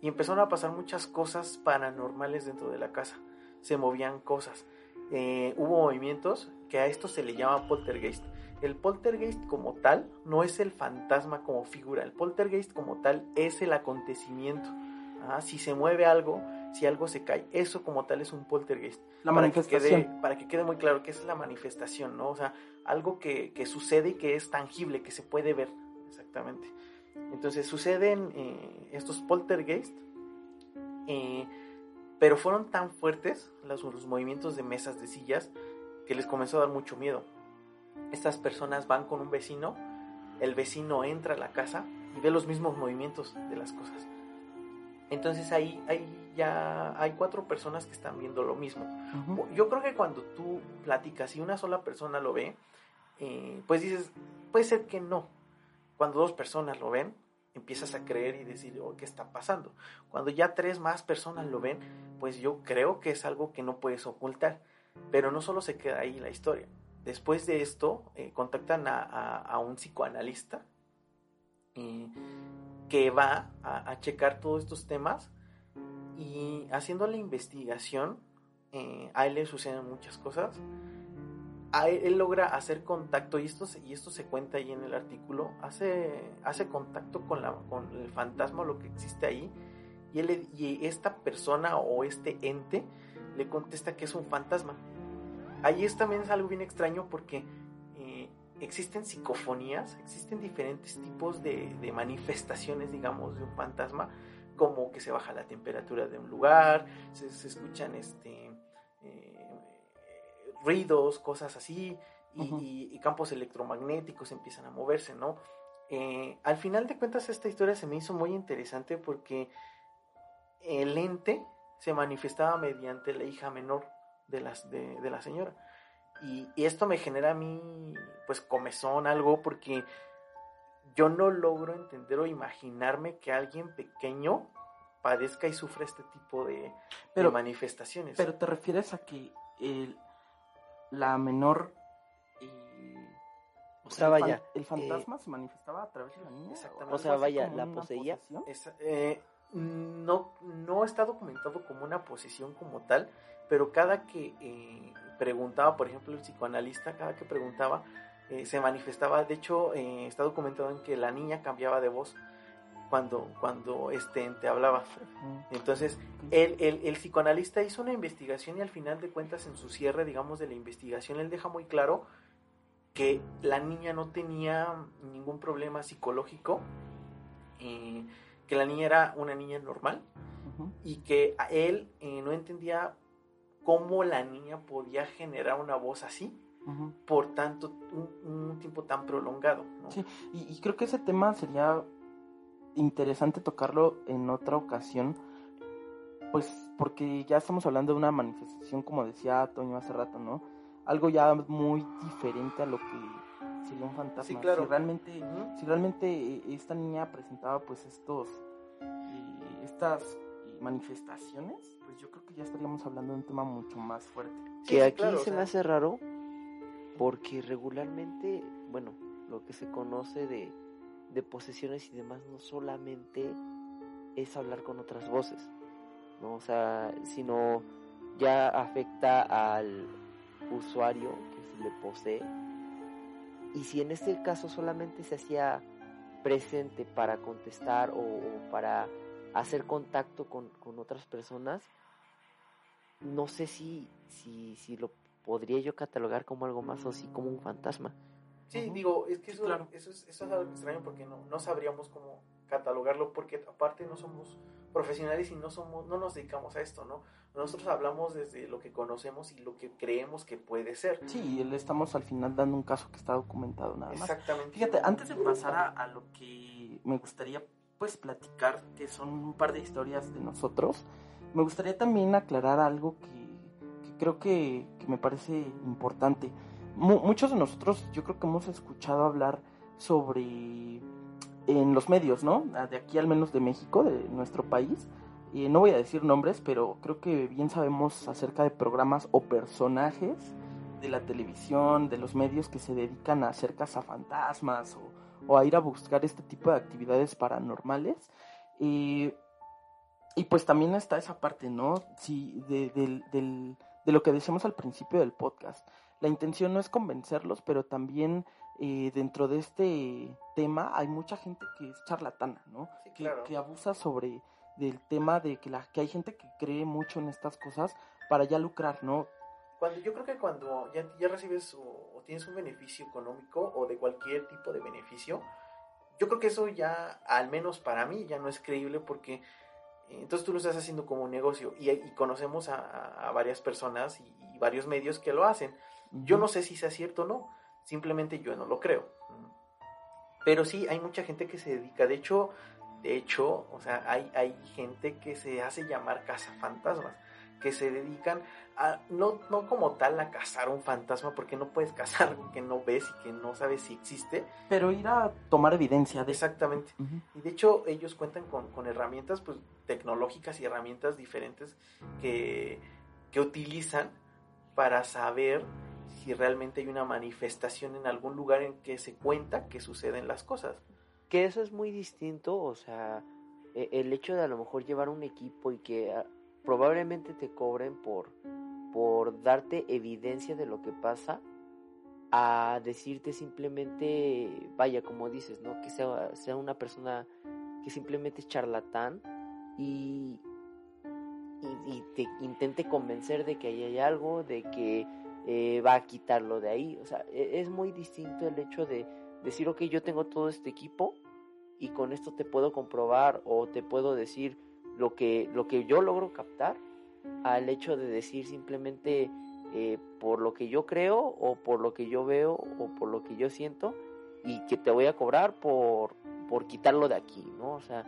y empezaron a pasar muchas cosas paranormales dentro de la casa. Se movían cosas. Eh, hubo movimientos que a esto se le llama poltergeist. El poltergeist como tal no es el fantasma como figura. El poltergeist como tal es el acontecimiento. Ah, si se mueve algo, si algo se cae, eso como tal es un poltergeist. La para que, manifestación. quede, para que quede muy claro que es la manifestación, ¿no? O sea, algo que, que sucede y que es tangible, que se puede ver, exactamente. Entonces suceden eh, estos poltergeist, eh, pero fueron tan fuertes los, los movimientos de mesas, de sillas, que les comenzó a dar mucho miedo. Estas personas van con un vecino, el vecino entra a la casa y ve los mismos movimientos de las cosas. Entonces ahí, ahí ya hay cuatro personas que están viendo lo mismo. Yo creo que cuando tú platicas y una sola persona lo ve, eh, pues dices, puede ser que no. Cuando dos personas lo ven, empiezas a creer y decir, oh, ¿qué está pasando? Cuando ya tres más personas lo ven, pues yo creo que es algo que no puedes ocultar. Pero no solo se queda ahí la historia. Después de esto, eh, contactan a, un psicoanalista que va a, checar todos estos temas y haciendo la investigación, eh, a él le suceden muchas cosas. A él, logra hacer contacto, y esto, se- y esto se cuenta ahí en el artículo, hace, contacto con, el fantasma, lo que existe ahí, y esta persona o este ente le contesta que es un fantasma. Ahí es también es algo bien extraño porque eh, existen psicofonías, existen diferentes tipos de, de manifestaciones, digamos, de un fantasma, como que se baja la temperatura de un lugar, se, se escuchan este eh, ruidos, cosas así, y, Ujú. y- y campos electromagnéticos empiezan a moverse, ¿no? Eh, al final de cuentas esta historia se me hizo muy interesante porque el ente se manifestaba mediante la hija menor de, las, de, de la señora. Y, y esto me genera a mí, pues, comezón, algo, porque yo no logro entender o imaginarme que alguien pequeño padezca y sufra este tipo de, de Pero- manifestaciones. Pero te refieres a que el, la menor. eh, O sea, el fan- vaya, ¿El fantasma se manifestaba a través de la niña? Exactamente. O sea, vaya, ¿la poseía? eh, no, no está documentado como una posesión como tal, pero cada que eh, preguntaba, por ejemplo, el psicoanalista, cada que preguntaba, eh, se manifestaba, de hecho, eh, está documentado en que la niña cambiaba de voz cuando, cuando este ente hablaba. Entonces, el, el, el psicoanalista hizo una investigación y al final de cuentas, en su cierre, digamos, de la investigación, él deja muy claro que la niña no tenía ningún problema psicológico, eh, que la niña era una niña normal y que a él eh, no entendía cómo la niña podía generar una voz así por tanto un, un tiempo tan prolongado. ¿no? Sí. Y, y creo que ese tema sería interesante tocarlo en otra ocasión, pues porque ya estamos hablando de una manifestación, como decía Toño hace rato, ¿no? Algo ya muy diferente a lo que sería un fantasma. Sí, claro. Si realmente, si realmente eh, esta niña presentaba pues estos, eh, estas manifestaciones, pues yo creo que ya estaríamos hablando de un tema mucho más fuerte. Sí, Que sí, aquí claro, o se me hace raro porque regularmente, bueno, lo que se conoce de, de posesiones y demás no solamente es hablar con otras voces, ¿no? O sea, sino ya afecta al usuario que se le posee. Y si en este caso solamente se hacía presente para contestar o, o para hacer contacto con, con otras personas, no sé si, si, si lo podría yo catalogar como algo más o si como un fantasma. Sí, digo, es que Sí, eso, claro. eso, es, eso es algo extraño porque no, no sabríamos cómo catalogarlo porque aparte no somos profesionales y no somos no nos dedicamos a esto, ¿no? Nosotros hablamos desde lo que conocemos y lo que creemos que puede ser. Sí, le estamos al final dando un caso que está documentado nada más. Exactamente. Fíjate, antes de pasar a, a lo que me gustaría pues platicar, que son un par de historias de nosotros, me gustaría también aclarar algo que, que creo que, que me parece importante. Mu- muchos de nosotros yo creo que hemos escuchado hablar sobre en los medios, ¿no? De aquí al menos de México, de nuestro país. Y no voy a decir nombres, pero creo que bien sabemos acerca de programas o personajes de la televisión, de los medios que se dedican a hacer cazafantasmas o, o a ir a buscar este tipo de actividades paranormales. Y, y pues también está esa parte, ¿no? Sí, de, del- del- de lo que decíamos al principio del podcast. La intención no es convencerlos, pero también eh, dentro de este tema hay mucha gente que es charlatana, ¿no? Sí, que, que abusa sobre del tema de que, la, que hay gente que cree mucho en estas cosas para ya lucrar, ¿no? Cuando, yo creo que cuando ya, ya recibes o, o tienes un beneficio económico o de cualquier tipo de beneficio, yo creo que eso ya, al menos para mí, ya no es creíble porque eh, entonces tú lo estás haciendo como un negocio y, y conocemos a, a, varias personas y, y, varios medios que lo hacen. Yo no sé si sea cierto o no, simplemente yo no lo creo. Pero sí, hay mucha gente que se dedica, de hecho, de hecho, o sea, hay, hay gente que se hace llamar cazafantasmas, que se dedican a, no, no como tal a cazar un fantasma, porque no puedes cazar algo que no ves y que no sabes si existe. Pero ir a tomar evidencia de... Exactamente. Uh -huh. Y de hecho ellos cuentan con, con, herramientas pues, tecnológicas y herramientas diferentes que, que utilizan para saber si realmente hay una manifestación en algún lugar en que se cuenta que suceden las cosas. Que eso es muy distinto, o sea, e, el hecho de a lo mejor llevar un equipo y que ah, probablemente te cobren por, por darte evidencia de lo que pasa, a decirte simplemente, vaya, como dices, ¿no? Que sea, sea una persona que simplemente es charlatán y, y, te intente convencer de que ahí hay algo, de que eh, va a quitarlo de ahí. O sea, es muy distinto el hecho de decir, ok, yo tengo todo este equipo y con esto te puedo comprobar o te puedo decir lo que, lo que yo logro captar, al hecho de decir simplemente eh, por lo que yo creo o por lo que yo veo o por lo que yo siento y que te voy a cobrar por, por quitarlo de aquí, ¿no? O sea,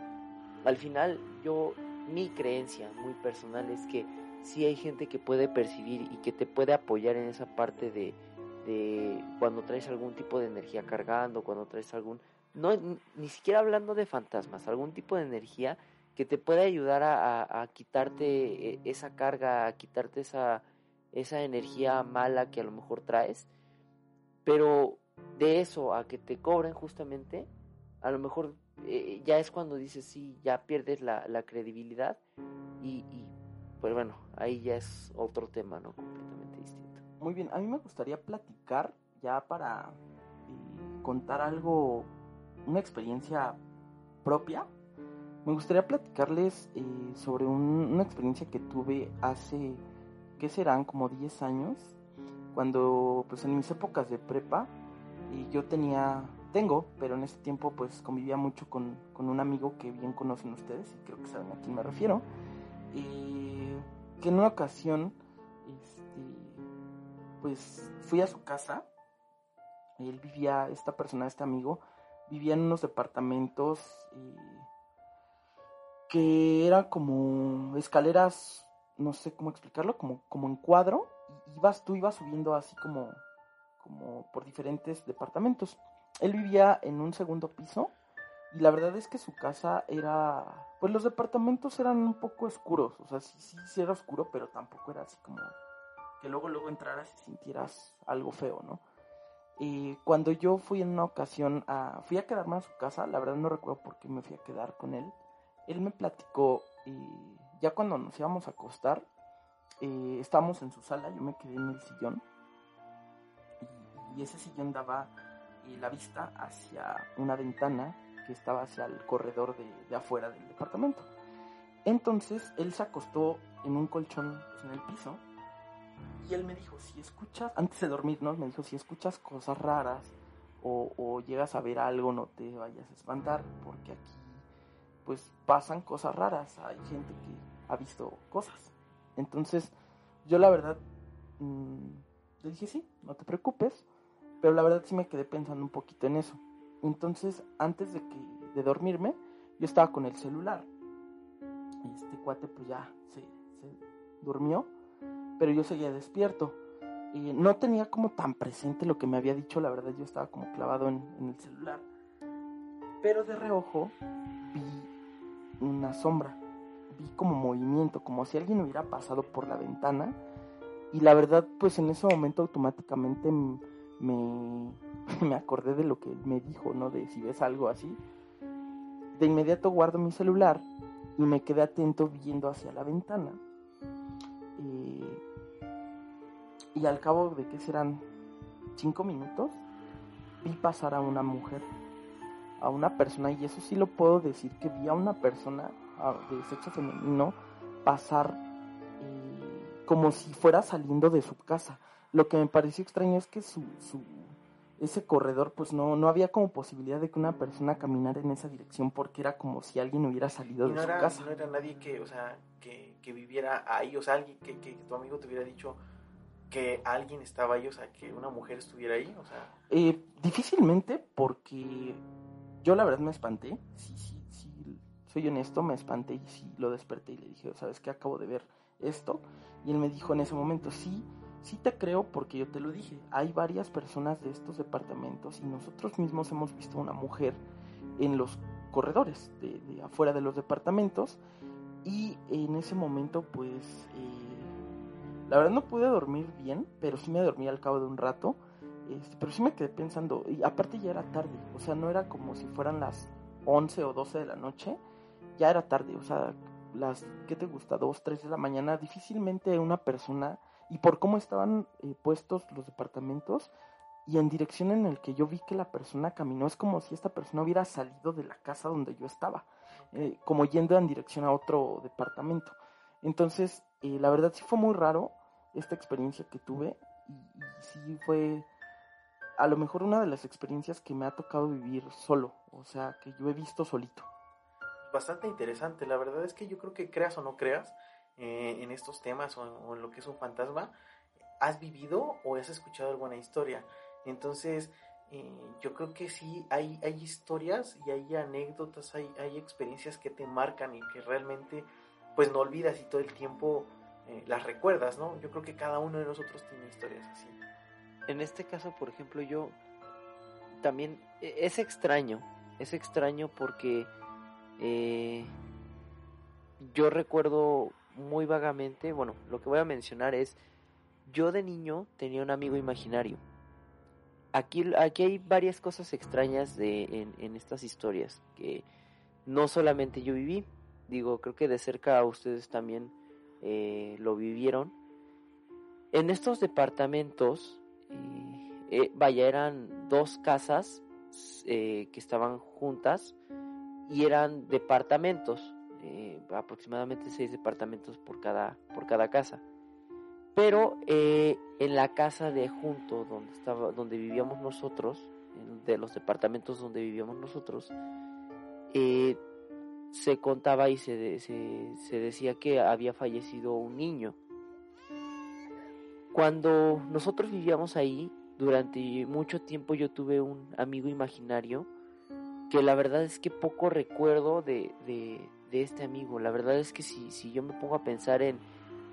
al final yo, mi creencia muy personal es que sí hay gente que puede percibir y que te puede apoyar en esa parte de, de cuando traes algún tipo de energía cargando, cuando traes algún, no ni siquiera hablando de fantasmas, algún tipo de energía que te puede ayudar a, quitarte esa carga, a quitarte esa, esa energía mala que a lo mejor traes, pero de eso a que te cobren justamente, a lo mejor eh, ya es cuando dices sí, ya pierdes la, la credibilidad y, y pues bueno, ahí ya es otro tema, ¿no? Muy bien, a mí me gustaría platicar ya para eh, contar algo, una experiencia propia. Me gustaría platicarles eh, sobre un, una experiencia que tuve hace, ¿qué serán? Como 10 años, cuando pues en mis épocas de prepa, y yo tenía, tengo, pero en ese tiempo pues convivía mucho con, con un amigo que bien conocen ustedes, y creo que saben a quién me refiero. Que en una ocasión, pues fui a su casa. Él vivía, esta persona, este amigo, vivía en unos departamentos eh, que eran como escaleras, no sé cómo explicarlo, como, como en cuadro. Y ibas, tú ibas subiendo así como, como por diferentes departamentos. Él vivía en un segundo piso y la verdad es que su casa era, pues los departamentos eran un poco oscuros, o sea, sí, sí, sí era oscuro, pero tampoco era así como que luego, luego entraras y sintieras algo feo, ¿no? Y cuando yo fui en una ocasión a, fui a quedarme a su casa, la verdad no recuerdo por qué me fui a quedar con él, él me platicó, y ya cuando nos íbamos a acostar, eh, estábamos en su sala, yo me quedé en el sillón, y, y ese sillón daba eh, la vista hacia una ventana que estaba hacia el corredor de, afuera del departamento. Entonces él se acostó en un colchón en el piso y él me dijo, si escuchas, antes de dormirnos, me dijo, si escuchas cosas raras o, llegas a ver algo, no te vayas a espantar, porque aquí pues pasan cosas raras, hay gente que ha visto cosas. Entonces yo la verdad mmm, le dije, sí, no te preocupes, pero la verdad sí me quedé pensando un poquito en eso. Entonces, antes de que de dormirme, yo estaba con el celular. Y este cuate pues ya se durmió, pero yo seguía despierto. Y no tenía como tan presente lo que me había dicho, la verdad yo estaba como clavado en, el celular. Pero de reojo vi una sombra, vi como movimiento, como si alguien hubiera pasado por la ventana. Y la verdad pues en ese momento automáticamente me, [laughs] me acordé de lo que me dijo, ¿no? De si ves algo así. De inmediato guardo mi celular y me quedé atento viendo hacia la ventana. Eh, y al cabo de que serán cinco minutos, vi pasar a una mujer, a una persona, y eso sí lo puedo decir, que vi a una persona de sexo femenino pasar eh, como si fuera saliendo de su casa. Lo que me pareció extraño es que su, su ese corredor, pues no, no había como posibilidad de que una persona caminara en esa dirección porque era como si alguien hubiera salido de su casa. No era nadie que, o sea, que, que viviera ahí, o sea, alguien que, que, tu amigo te hubiera dicho que alguien estaba ahí, o sea, que una mujer estuviera ahí, o sea. Eh, difícilmente porque yo la verdad me espanté, sí, sí, sí, soy honesto, me espanté y sí lo desperté y le dije, ¿sabes qué? Acabo de ver esto. Y él me dijo en ese momento, sí, Sí te creo porque yo te lo dije, hay varias personas de estos departamentos y nosotros mismos hemos visto una mujer en los corredores de, afuera de los departamentos y en ese momento pues eh, la verdad no pude dormir bien, pero sí me dormí al cabo de un rato, este, pero sí me quedé pensando, y aparte ya era tarde, o sea, no era como si fueran las 11 o 12 de la noche, ya era tarde, o sea, las, ¿qué te gusta? 2, 3 de la mañana, difícilmente una persona y por cómo estaban eh, puestos los departamentos y en dirección en el que yo vi que la persona caminó, es como si esta persona hubiera salido de la casa donde yo estaba, eh, como yendo en dirección a otro departamento. Entonces, eh, la verdad sí fue muy raro esta experiencia que tuve y, y, sí fue a lo mejor una de las experiencias que me ha tocado vivir solo, o sea, que yo he visto solito. Bastante interesante, la verdad es que yo creo que creas o no creas, eh, en estos temas o, en lo que es un fantasma, has vivido o has escuchado alguna historia. Entonces, eh, yo creo que sí, hay, hay historias y hay anécdotas, hay, hay experiencias que te marcan y que realmente pues no olvidas y todo el tiempo eh, las recuerdas, ¿no? Yo creo que cada uno de nosotros tiene historias así. En este caso, por ejemplo, yo también e, es extraño, es extraño porque yo recuerdo muy vagamente, bueno, lo que voy a mencionar es, yo de niño tenía un amigo imaginario. Aquí, aquí hay varias cosas extrañas de, en, estas historias que no solamente yo viví, digo, creo que de cerca ustedes también eh, lo vivieron. En estos departamentos, eh, eh, vaya, eran dos casas que estaban juntas y eran departamentos aproximadamente seis departamentos por cada, por cada casa. Pero en la casa de junto, donde, estaba, donde vivíamos nosotros, de los departamentos donde vivíamos nosotros, se contaba y se, se, se decía que había fallecido un niño. Cuando nosotros vivíamos ahí, durante mucho tiempo yo tuve un amigo imaginario que la verdad es que poco recuerdo de, de este amigo. La verdad es que si, si yo me pongo a pensar en,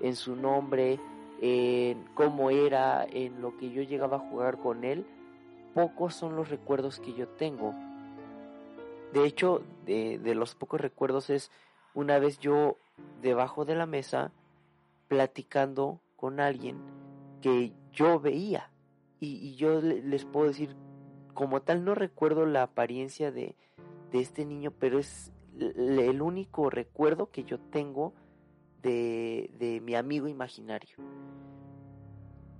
en su nombre, en cómo era, en lo que yo llegaba a jugar con él, pocos son los recuerdos que yo tengo. De hecho, de, de los pocos recuerdos es una vez yo debajo de la mesa platicando con alguien que yo veía. Y, y yo les puedo decir, como tal no recuerdo la apariencia de, de este niño, pero es el único recuerdo que yo tengo de, de mi amigo imaginario.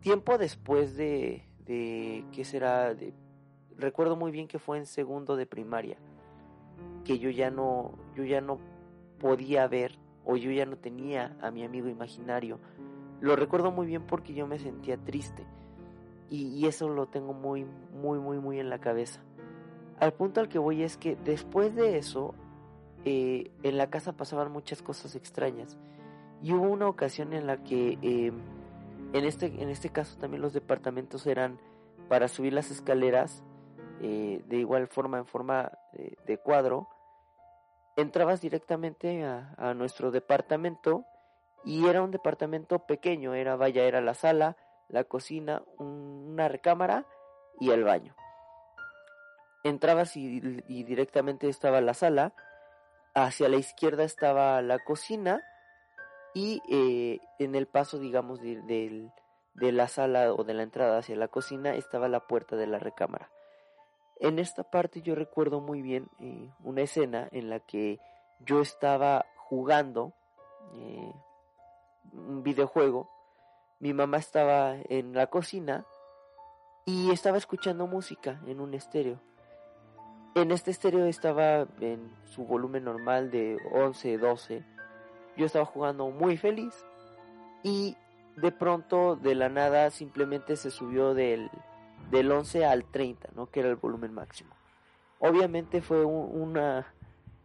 Tiempo después de, de ¿qué será? De, recuerdo muy bien que fue en segundo de primaria, que yo ya no, yo ya no podía ver o yo ya no tenía a mi amigo imaginario. Lo recuerdo muy bien porque yo me sentía triste y, y eso lo tengo muy, muy, muy, muy en la cabeza. Al punto al que voy es que después de eso eh, en la casa pasaban muchas cosas extrañas. Y hubo una ocasión en la que, eh, en, este, en este caso también los departamentos eran para subir las escaleras, eh, de igual forma, en forma de cuadro, entrabas directamente a, nuestro departamento y era un departamento pequeño, era, vaya, era la sala, la cocina, una recámara y el baño. Entrabas y directamente estaba la sala, hacia la izquierda estaba la cocina y eh, en el paso, digamos, de, la sala o de la entrada hacia la cocina estaba la puerta de la recámara. En esta parte yo recuerdo muy bien eh, una escena en la que yo estaba jugando eh, un videojuego, mi mamá estaba en la cocina y estaba escuchando música en un estéreo. En este estéreo estaba en su volumen normal de 11, 12. Yo estaba jugando muy feliz y de pronto de la nada simplemente se subió del, del 11 al 30, ¿no? Que era el volumen máximo. Obviamente fue una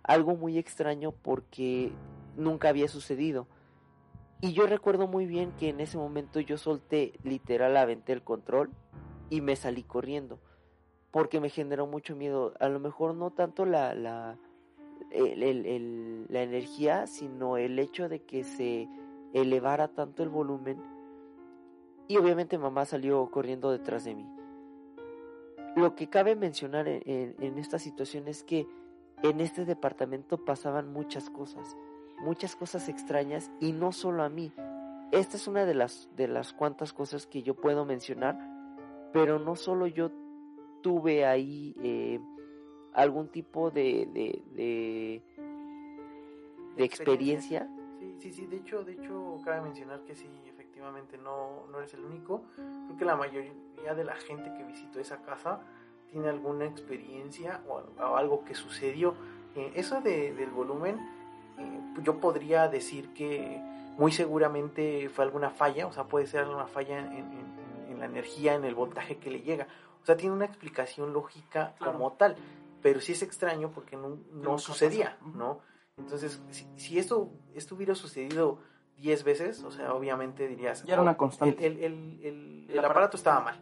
algo muy extraño porque nunca había sucedido. Y yo recuerdo muy bien que en ese momento yo solté, literal, aventé el control y me salí corriendo porque me generó mucho miedo. A lo mejor no tanto la, la, la energía, sino el hecho de que se elevara tanto el volumen. Y obviamente mamá salió corriendo detrás de mí. Lo que cabe mencionar en, en esta situación es que en este departamento pasaban muchas cosas, muchas cosas extrañas y no solo a mí. Esta es una de las, de las cuantas cosas que yo puedo mencionar, pero no solo yo tuve ahí eh, algún tipo de, de, de, experiencia. Sí, sí, sí, de hecho, de hecho, cabe mencionar que sí, efectivamente, no, no eres el único. Creo que la mayoría de la gente que visitó esa casa tiene alguna experiencia o, algo que sucedió. Eh, eso de, del volumen, eh, yo podría decir que muy seguramente fue alguna falla, o sea, puede ser alguna falla en, la energía, en el voltaje que le llega. O sea, tiene una explicación lógica como tal, pero sí es extraño porque no, no sucedía, ¿no? Entonces, si, esto, esto hubiera sucedido 10 veces, o sea, obviamente dirías... Ya era una constante. El, el, el, aparato estaba mal,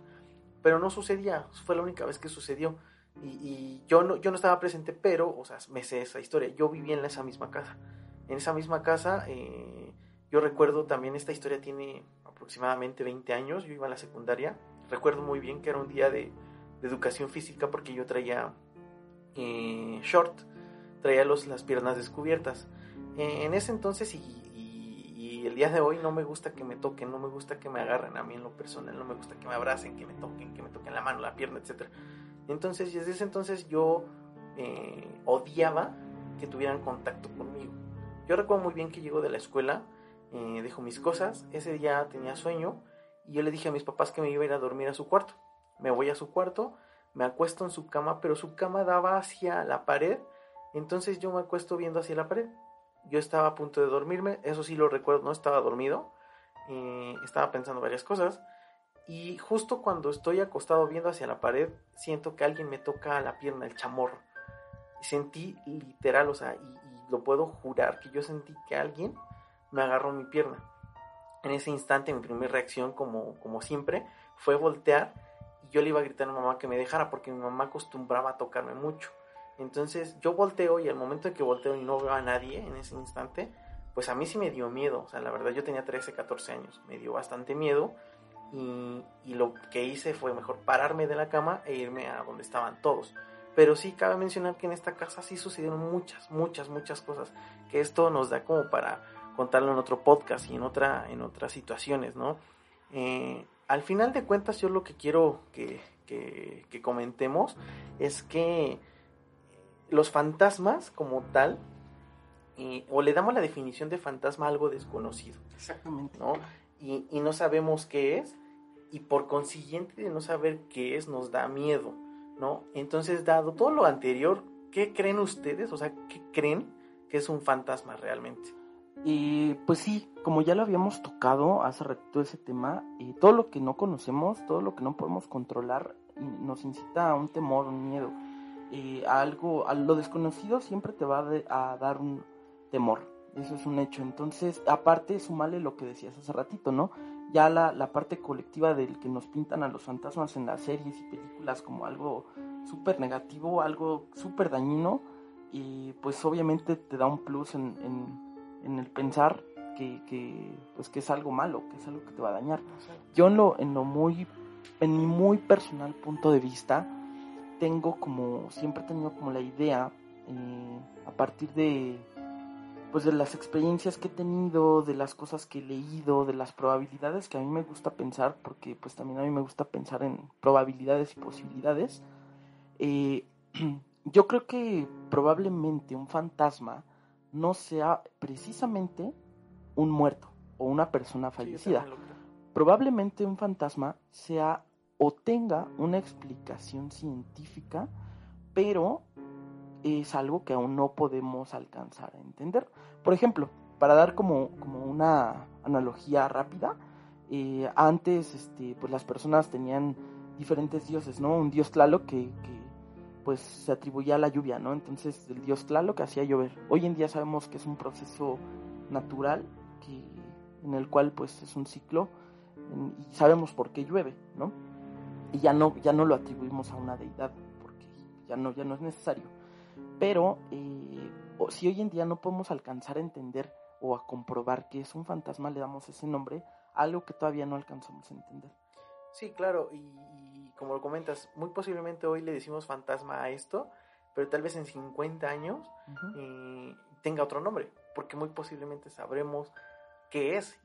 pero no sucedía, fue la única vez que sucedió. Y, yo, no, yo no estaba presente, pero, o sea, me sé esa historia. Yo vivía en esa misma casa. En esa misma casa, eh, yo recuerdo también, esta historia tiene aproximadamente 20 años, yo iba a la secundaria recuerdo muy bien que era un día de, educación física porque yo traía eh, short, traía los, las piernas descubiertas. Eh, en ese entonces y, el día de hoy no me gusta que me toquen, no me gusta que me agarren a mí en lo personal, no me gusta que me abracen, que me toquen, que me toquen la mano, la pierna, etc. Entonces, desde ese entonces yo eh, odiaba que tuvieran contacto conmigo. Yo recuerdo muy bien que llego de la escuela, dejo mis cosas, ese día tenía sueño, y yo le dije a mis papás que me iba a ir a dormir a su cuarto. Me voy a su cuarto, me acuesto en su cama, pero su cama daba hacia la pared, entonces yo me acuesto viendo hacia la pared. Yo estaba a punto de dormirme, eso sí lo recuerdo, no estaba dormido, estaba pensando varias cosas. Y justo cuando estoy acostado viendo hacia la pared, siento que alguien me toca la pierna, el chamorro. Sentí literal, o sea, y, y lo puedo jurar que yo sentí que alguien me agarró mi pierna. En ese instante mi primera reacción, como, como siempre, fue voltear y yo le iba a gritar a mi mamá que me dejara porque mi mamá acostumbraba a tocarme mucho. Entonces yo volteo y al momento en que volteo y no veo a nadie en ese instante, pues a mí sí me dio miedo. O sea, la verdad yo tenía 13, 14 años, me dio bastante miedo y, lo que hice fue mejor pararme de la cama e irme a donde estaban todos. Pero sí cabe mencionar que en esta casa sí sucedieron muchas, muchas, muchas cosas. Que esto nos da como para contarlo en otro podcast y en, otra, en otras situaciones, ¿no? Eh, al final de cuentas, yo lo que quiero que, comentemos es que los fantasmas como tal, eh, o le damos la definición de fantasma a algo desconocido. Exactamente. ¿no? Y, y, no sabemos qué es, y por consiguiente de no saber qué es, nos da miedo, ¿no? Entonces, dado todo lo anterior, ¿qué creen ustedes? O sea, ¿qué creen que es un fantasma realmente? Y pues sí, como ya lo habíamos tocado hace ratito ese tema, y todo lo que no conocemos, todo lo que no podemos controlar, nos incita a un temor, un miedo. Y a algo, a lo desconocido siempre te va a dar un temor. Eso es un hecho. Entonces, aparte, sumale lo que decías hace ratito, ¿no? Ya la, la parte colectiva del que nos pintan a los fantasmas en las series y películas como algo súper negativo, algo súper dañino, y pues obviamente te da un plus en en el pensar que, que, pues que es algo malo, que es algo que te va a dañar. Yo en lo, en lo muy, en mi muy personal punto de vista, tengo como, siempre he tenido como la idea, eh, a partir de, pues de las experiencias que he tenido, de las cosas que he leído, de las probabilidades que a mí me gusta pensar, porque pues también a mí me gusta pensar en probabilidades y posibilidades, eh, [clears throat] yo creo que probablemente un fantasma no sea precisamente un muerto o una persona fallecida. Probablemente un fantasma sea o tenga una explicación científica, pero es algo que aún no podemos alcanzar a entender. Por ejemplo, para dar como, como una analogía rápida, eh, antes este, pues las personas tenían diferentes dioses, ¿no? Un dios Tlaloc que, que, pues se atribuía a la lluvia, ¿no? Entonces el dios Tlaloc hacía llover. Hoy en día sabemos que es un proceso natural que, en el cual pues es un ciclo y sabemos por qué llueve, ¿no? Y ya no, ya no lo atribuimos a una deidad porque ya no, ya no es necesario. Pero eh, si hoy en día no podemos alcanzar a entender o a comprobar que es un fantasma, le damos ese nombre, algo que todavía no alcanzamos a entender. Sí, claro, y, como lo comentas, muy posiblemente hoy le decimos fantasma a esto, pero tal vez en 50 años eh, tenga otro nombre, porque muy posiblemente sabremos qué es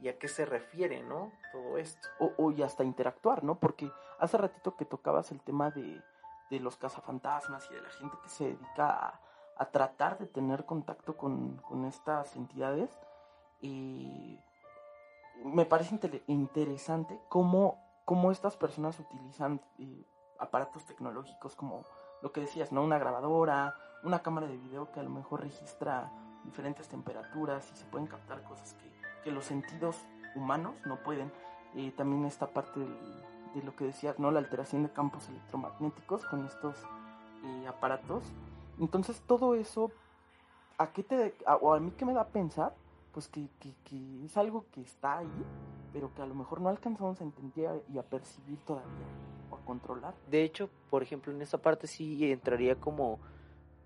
y, a qué se refiere, ¿no? Todo esto. O, y hasta interactuar, ¿no? Porque hace ratito que tocabas el tema de, de los cazafantasmas y de la gente que se dedica a, tratar de tener contacto con, con estas entidades, y me parece interesante cómo cómo estas personas utilizan eh, aparatos tecnológicos como lo que decías, ¿no? Una grabadora, una cámara de video que a lo mejor registra diferentes temperaturas y se pueden captar cosas que, que los sentidos humanos no pueden. Eh, también esta parte de, lo que decías, ¿no? La alteración de campos electromagnéticos con estos eh, aparatos. Entonces todo eso, ¿a qué te, o a mí que me da a pensar? Pues que, que, que es algo que está ahí, pero que a lo mejor no alcanzamos a entender y a percibir todavía o a controlar. De hecho, por ejemplo, en esta parte sí entraría como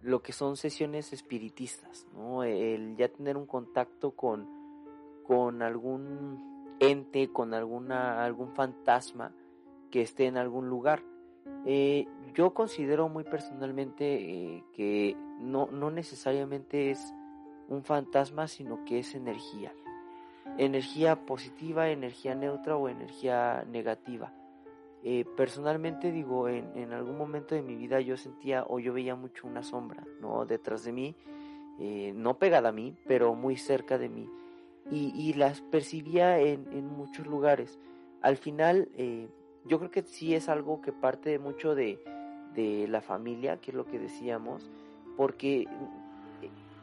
lo que son sesiones espiritistas, ¿no? El ya tener un contacto con, con algún ente, con alguna, algún fantasma que esté en algún lugar. Eh, yo considero muy personalmente eh, que no, no necesariamente es un fantasma, sino que es energía energía positiva, energía neutra o energía negativa. Eh, personalmente digo, en, algún momento de mi vida yo sentía o yo veía mucho una sombra, ¿no? Detrás de mí, no pegada a mí, pero muy cerca de mí. Y, las percibía en, muchos lugares. Al final, eh, yo creo que sí es algo que parte mucho de, la familia, que es lo que decíamos, porque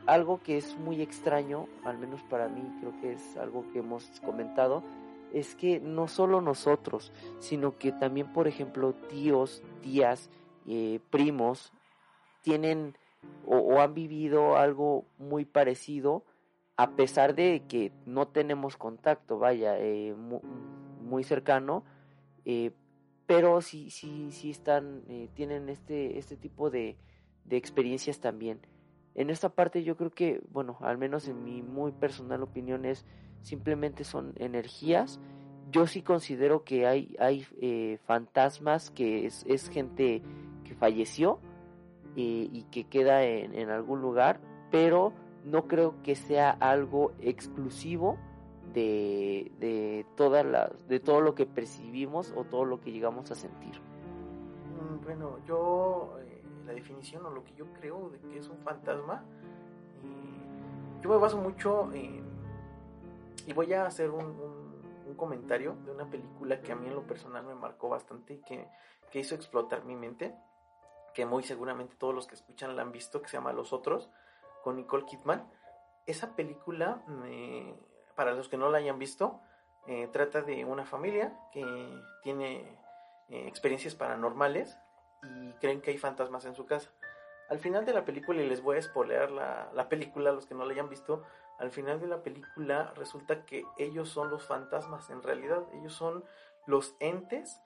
algo que es muy extraño, al menos para mí, creo que es algo que hemos comentado, es que no solo nosotros, sino que también, por ejemplo, tíos, tías, eh, primos, tienen o, han vivido algo muy parecido, a pesar de que no tenemos contacto, vaya, eh, muy, cercano, eh, pero sí, sí, sí están, tienen este, este tipo de, de experiencias también. En esta parte yo creo que, bueno, al menos en mi muy personal opinión es simplemente son energías. Yo sí considero que hay, hay eh, fantasmas que es, gente que falleció eh, y que queda en, en, algún lugar, pero no creo que sea algo exclusivo de, de, de todo lo que percibimos o todo lo que llegamos a sentir. Mm, bueno, yo eh, la definición o lo que yo creo de que es un fantasma, yo me baso mucho en, y voy a hacer un, un, comentario de una película que a mí en lo personal me marcó bastante y que, que hizo explotar mi mente, que muy seguramente todos los que escuchan la han visto, que se llama Los Otros, con Nicole Kidman. Esa película, para los que no la hayan visto, eh, trata de una familia que tiene eh, experiencias paranormales y creen que hay fantasmas en su casa. Al final de la película, y les voy a spoilear la, la película a los que no la hayan visto, al final de la película resulta que ellos son los fantasmas, en realidad, ellos son los entes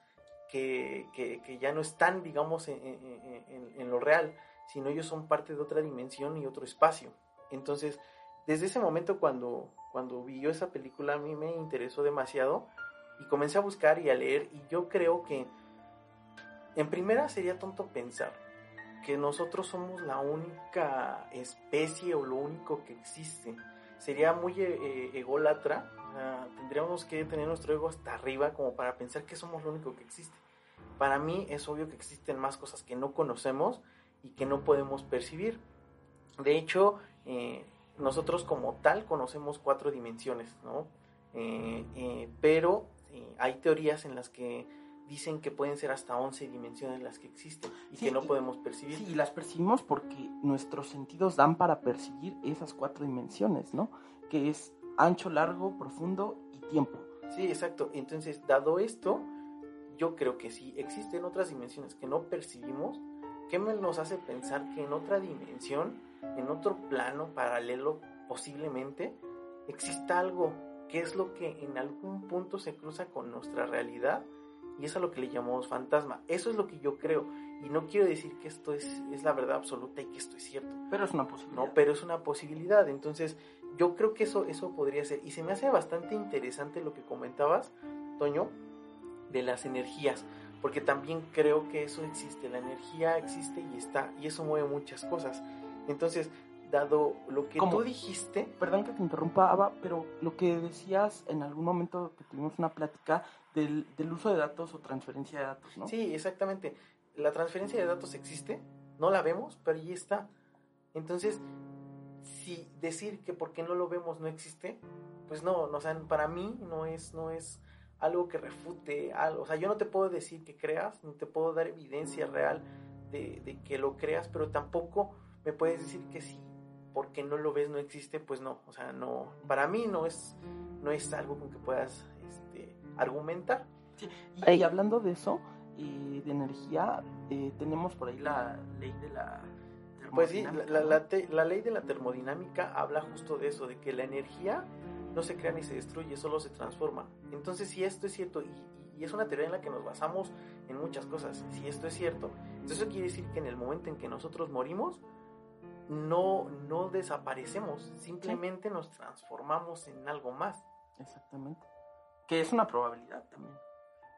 que, que, ya no están, digamos, en, en, en, lo real, sino ellos son parte de otra dimensión y otro espacio. Entonces, desde ese momento cuando, cuando vi yo esa película, a mí me interesó demasiado y comencé a buscar y a leer y yo creo que en primera sería tonto pensar que nosotros somos la única especie o lo único que existe. Sería muy eh, ególatra. Ah, tendríamos que tener nuestro ego hasta arriba como para pensar que somos lo único que existe. Para mí es obvio que existen más cosas que no conocemos y que no podemos percibir. De hecho, eh, nosotros como tal conocemos cuatro dimensiones, ¿no? pero hay teorías en las que dicen que pueden ser hasta 11 dimensiones las que existen y que no podemos percibir. Sí, las percibimos porque nuestros sentidos dan para percibir esas cuatro dimensiones, ¿no? Que es ancho, largo, profundo y tiempo. Sí, exacto. Entonces, dado esto, yo creo que si existen otras dimensiones que no percibimos, ¿qué nos hace pensar que en otra dimensión, en otro plano paralelo posiblemente, exista algo que es lo que en algún punto se cruza con nuestra realidad y es a lo que le llamamos fantasma. Eso es lo que yo creo. Y no quiero decir que esto es, es la verdad absoluta y que esto es cierto. Pero es una posibilidad. No, pero es una posibilidad. Entonces, yo creo que eso, eso podría ser. Y se me hace bastante interesante lo que comentabas, Toño, de las energías. Porque también creo que eso existe. La energía existe y está. Y eso mueve muchas cosas. Entonces, dado lo que tú dijiste. Perdón que te interrumpa, Ava, pero lo que decías en algún momento que tuvimos una plática del, del uso de datos o transferencia de datos, ¿no? Sí, exactamente. La transferencia de datos existe, no la vemos, pero ahí está. Entonces, si decir que porque no lo vemos no existe, pues no, o sea, para mí no es, no es algo que refute algo. O sea, yo no te puedo decir que creas, ni te puedo dar evidencia real de, de que lo creas, pero tampoco me puedes decir que si porque no lo ves no existe, pues no. O sea, no, para mí no es, no es algo con que puedas este, argumentar. Y, hablando de eso, de energía, eh, tenemos por ahí la ley de la pues sí, la, ley de la termodinámica habla justo de eso, de que la energía no se crea ni se destruye, solo se transforma. Entonces, si esto es cierto, y, es una teoría en la que nos basamos en muchas cosas, si esto es cierto, entonces eso quiere decir que en el momento en que nosotros morimos, no, no desaparecemos, simplemente nos transformamos en algo más. Exactamente. Que es una probabilidad también.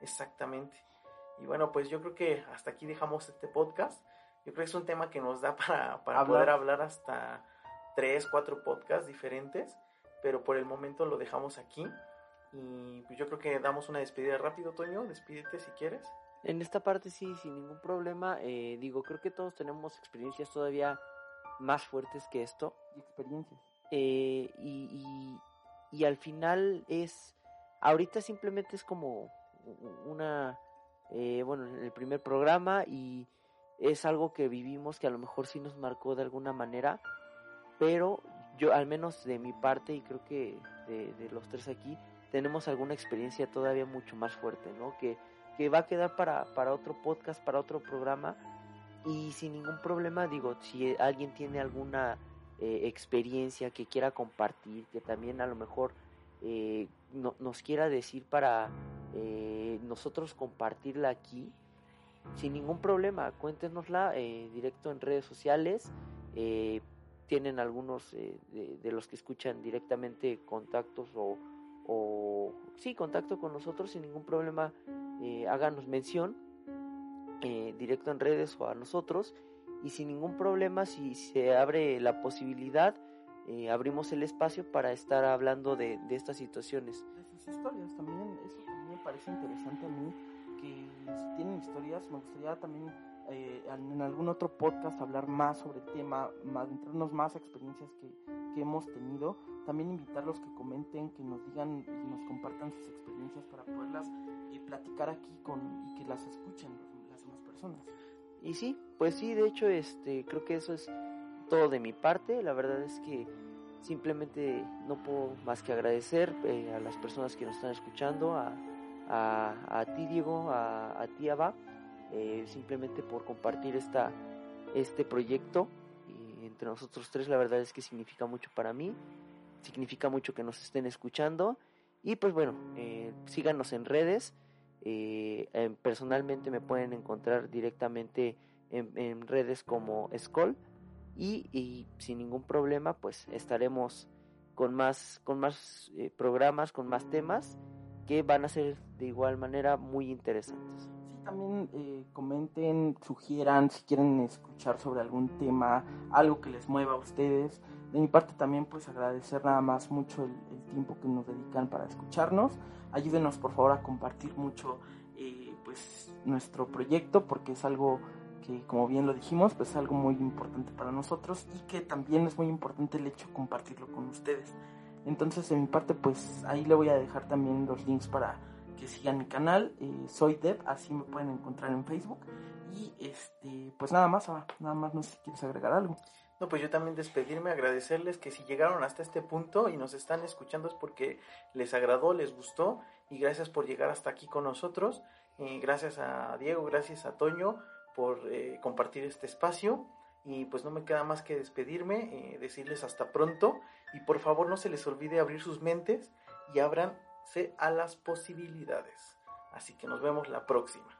Exactamente. Y bueno, pues yo creo que hasta aquí dejamos este podcast. Yo creo que es un tema que nos da para, para poder hablar hasta tres, cuatro podcasts diferentes, pero por el momento lo dejamos aquí. Y pues yo creo que damos una despedida rápido, Toño. Despídete si quieres. En esta parte sí, sin ningún problema. Eh, digo, creo que todos tenemos experiencias todavía más fuertes que esto. Y experiencias. Eh, y, y, al final es, ahorita simplemente es como una, eh, bueno, el primer programa y es algo que vivimos que a lo mejor sí nos marcó de alguna manera, pero yo al menos de mi parte y creo que de, los tres aquí tenemos alguna experiencia todavía mucho más fuerte, ¿no? Que, que va a quedar para, para otro podcast, para otro programa y sin ningún problema digo, si alguien tiene alguna eh, experiencia que quiera compartir, que también a lo mejor eh, no, nos quiera decir para eh, nosotros compartirla aquí, sin ningún problema, cuéntenosla directo en redes sociales. Eh, tienen algunos eh, de, los que escuchan directamente contactos o, o sí, contacto con nosotros sin ningún problema. háganos mención directo en redes o a nosotros y sin ningún problema si se abre la posibilidad abrimos el espacio para estar hablando de, de estas situaciones. De sus historias también, eso también me parece interesante a mí que si tienen historias, me gustaría también eh, en algún otro podcast hablar más sobre el tema, más, entrarnos más a experiencias que, que, hemos tenido. También invitarlos que comenten, que nos digan y nos compartan sus experiencias para poderlas eh, platicar aquí con, y que las escuchen las demás personas. Y sí, pues sí, de hecho, este, creo que eso es todo de mi parte. La verdad es que simplemente no puedo más que agradecer eh, a las personas que nos están escuchando, a a, ti Diego, a, a ti Ava, eh, simplemente por compartir esta, este proyecto entre nosotros tres. La verdad es que significa mucho para mí, significa mucho que nos estén escuchando y pues bueno, eh, síganos en redes. Eh, personalmente me pueden encontrar directamente en, redes como Skoll y, y, sin ningún problema pues estaremos con más con más programas con más temas que van a ser de igual manera muy interesantes. También eh, comenten, sugieran si quieren escuchar sobre algún tema, algo que les mueva a ustedes. De mi parte también pues agradecer nada más mucho el, tiempo que nos dedican para escucharnos. Ayúdenos por favor a compartir mucho eh, pues nuestro proyecto porque es algo que como bien lo dijimos pues es algo muy importante para nosotros y que también es muy importante el hecho de compartirlo con ustedes. Entonces, en mi parte, pues ahí le voy a dejar también los links para que sigan mi canal. Eh, soy Deb, así me pueden encontrar en Facebook. Y este, pues nada más, nada más no sé si quieres agregar algo. No, pues yo también despedirme, agradecerles que si llegaron hasta este punto y nos están escuchando es porque les agradó, les gustó y gracias por llegar hasta aquí con nosotros. Eh, gracias a Diego, gracias a Toño por eh, compartir este espacio y pues no me queda más que despedirme, decirles hasta pronto y por favor no se les olvide abrir sus mentes y ábranse a las posibilidades. Así que nos vemos la próxima.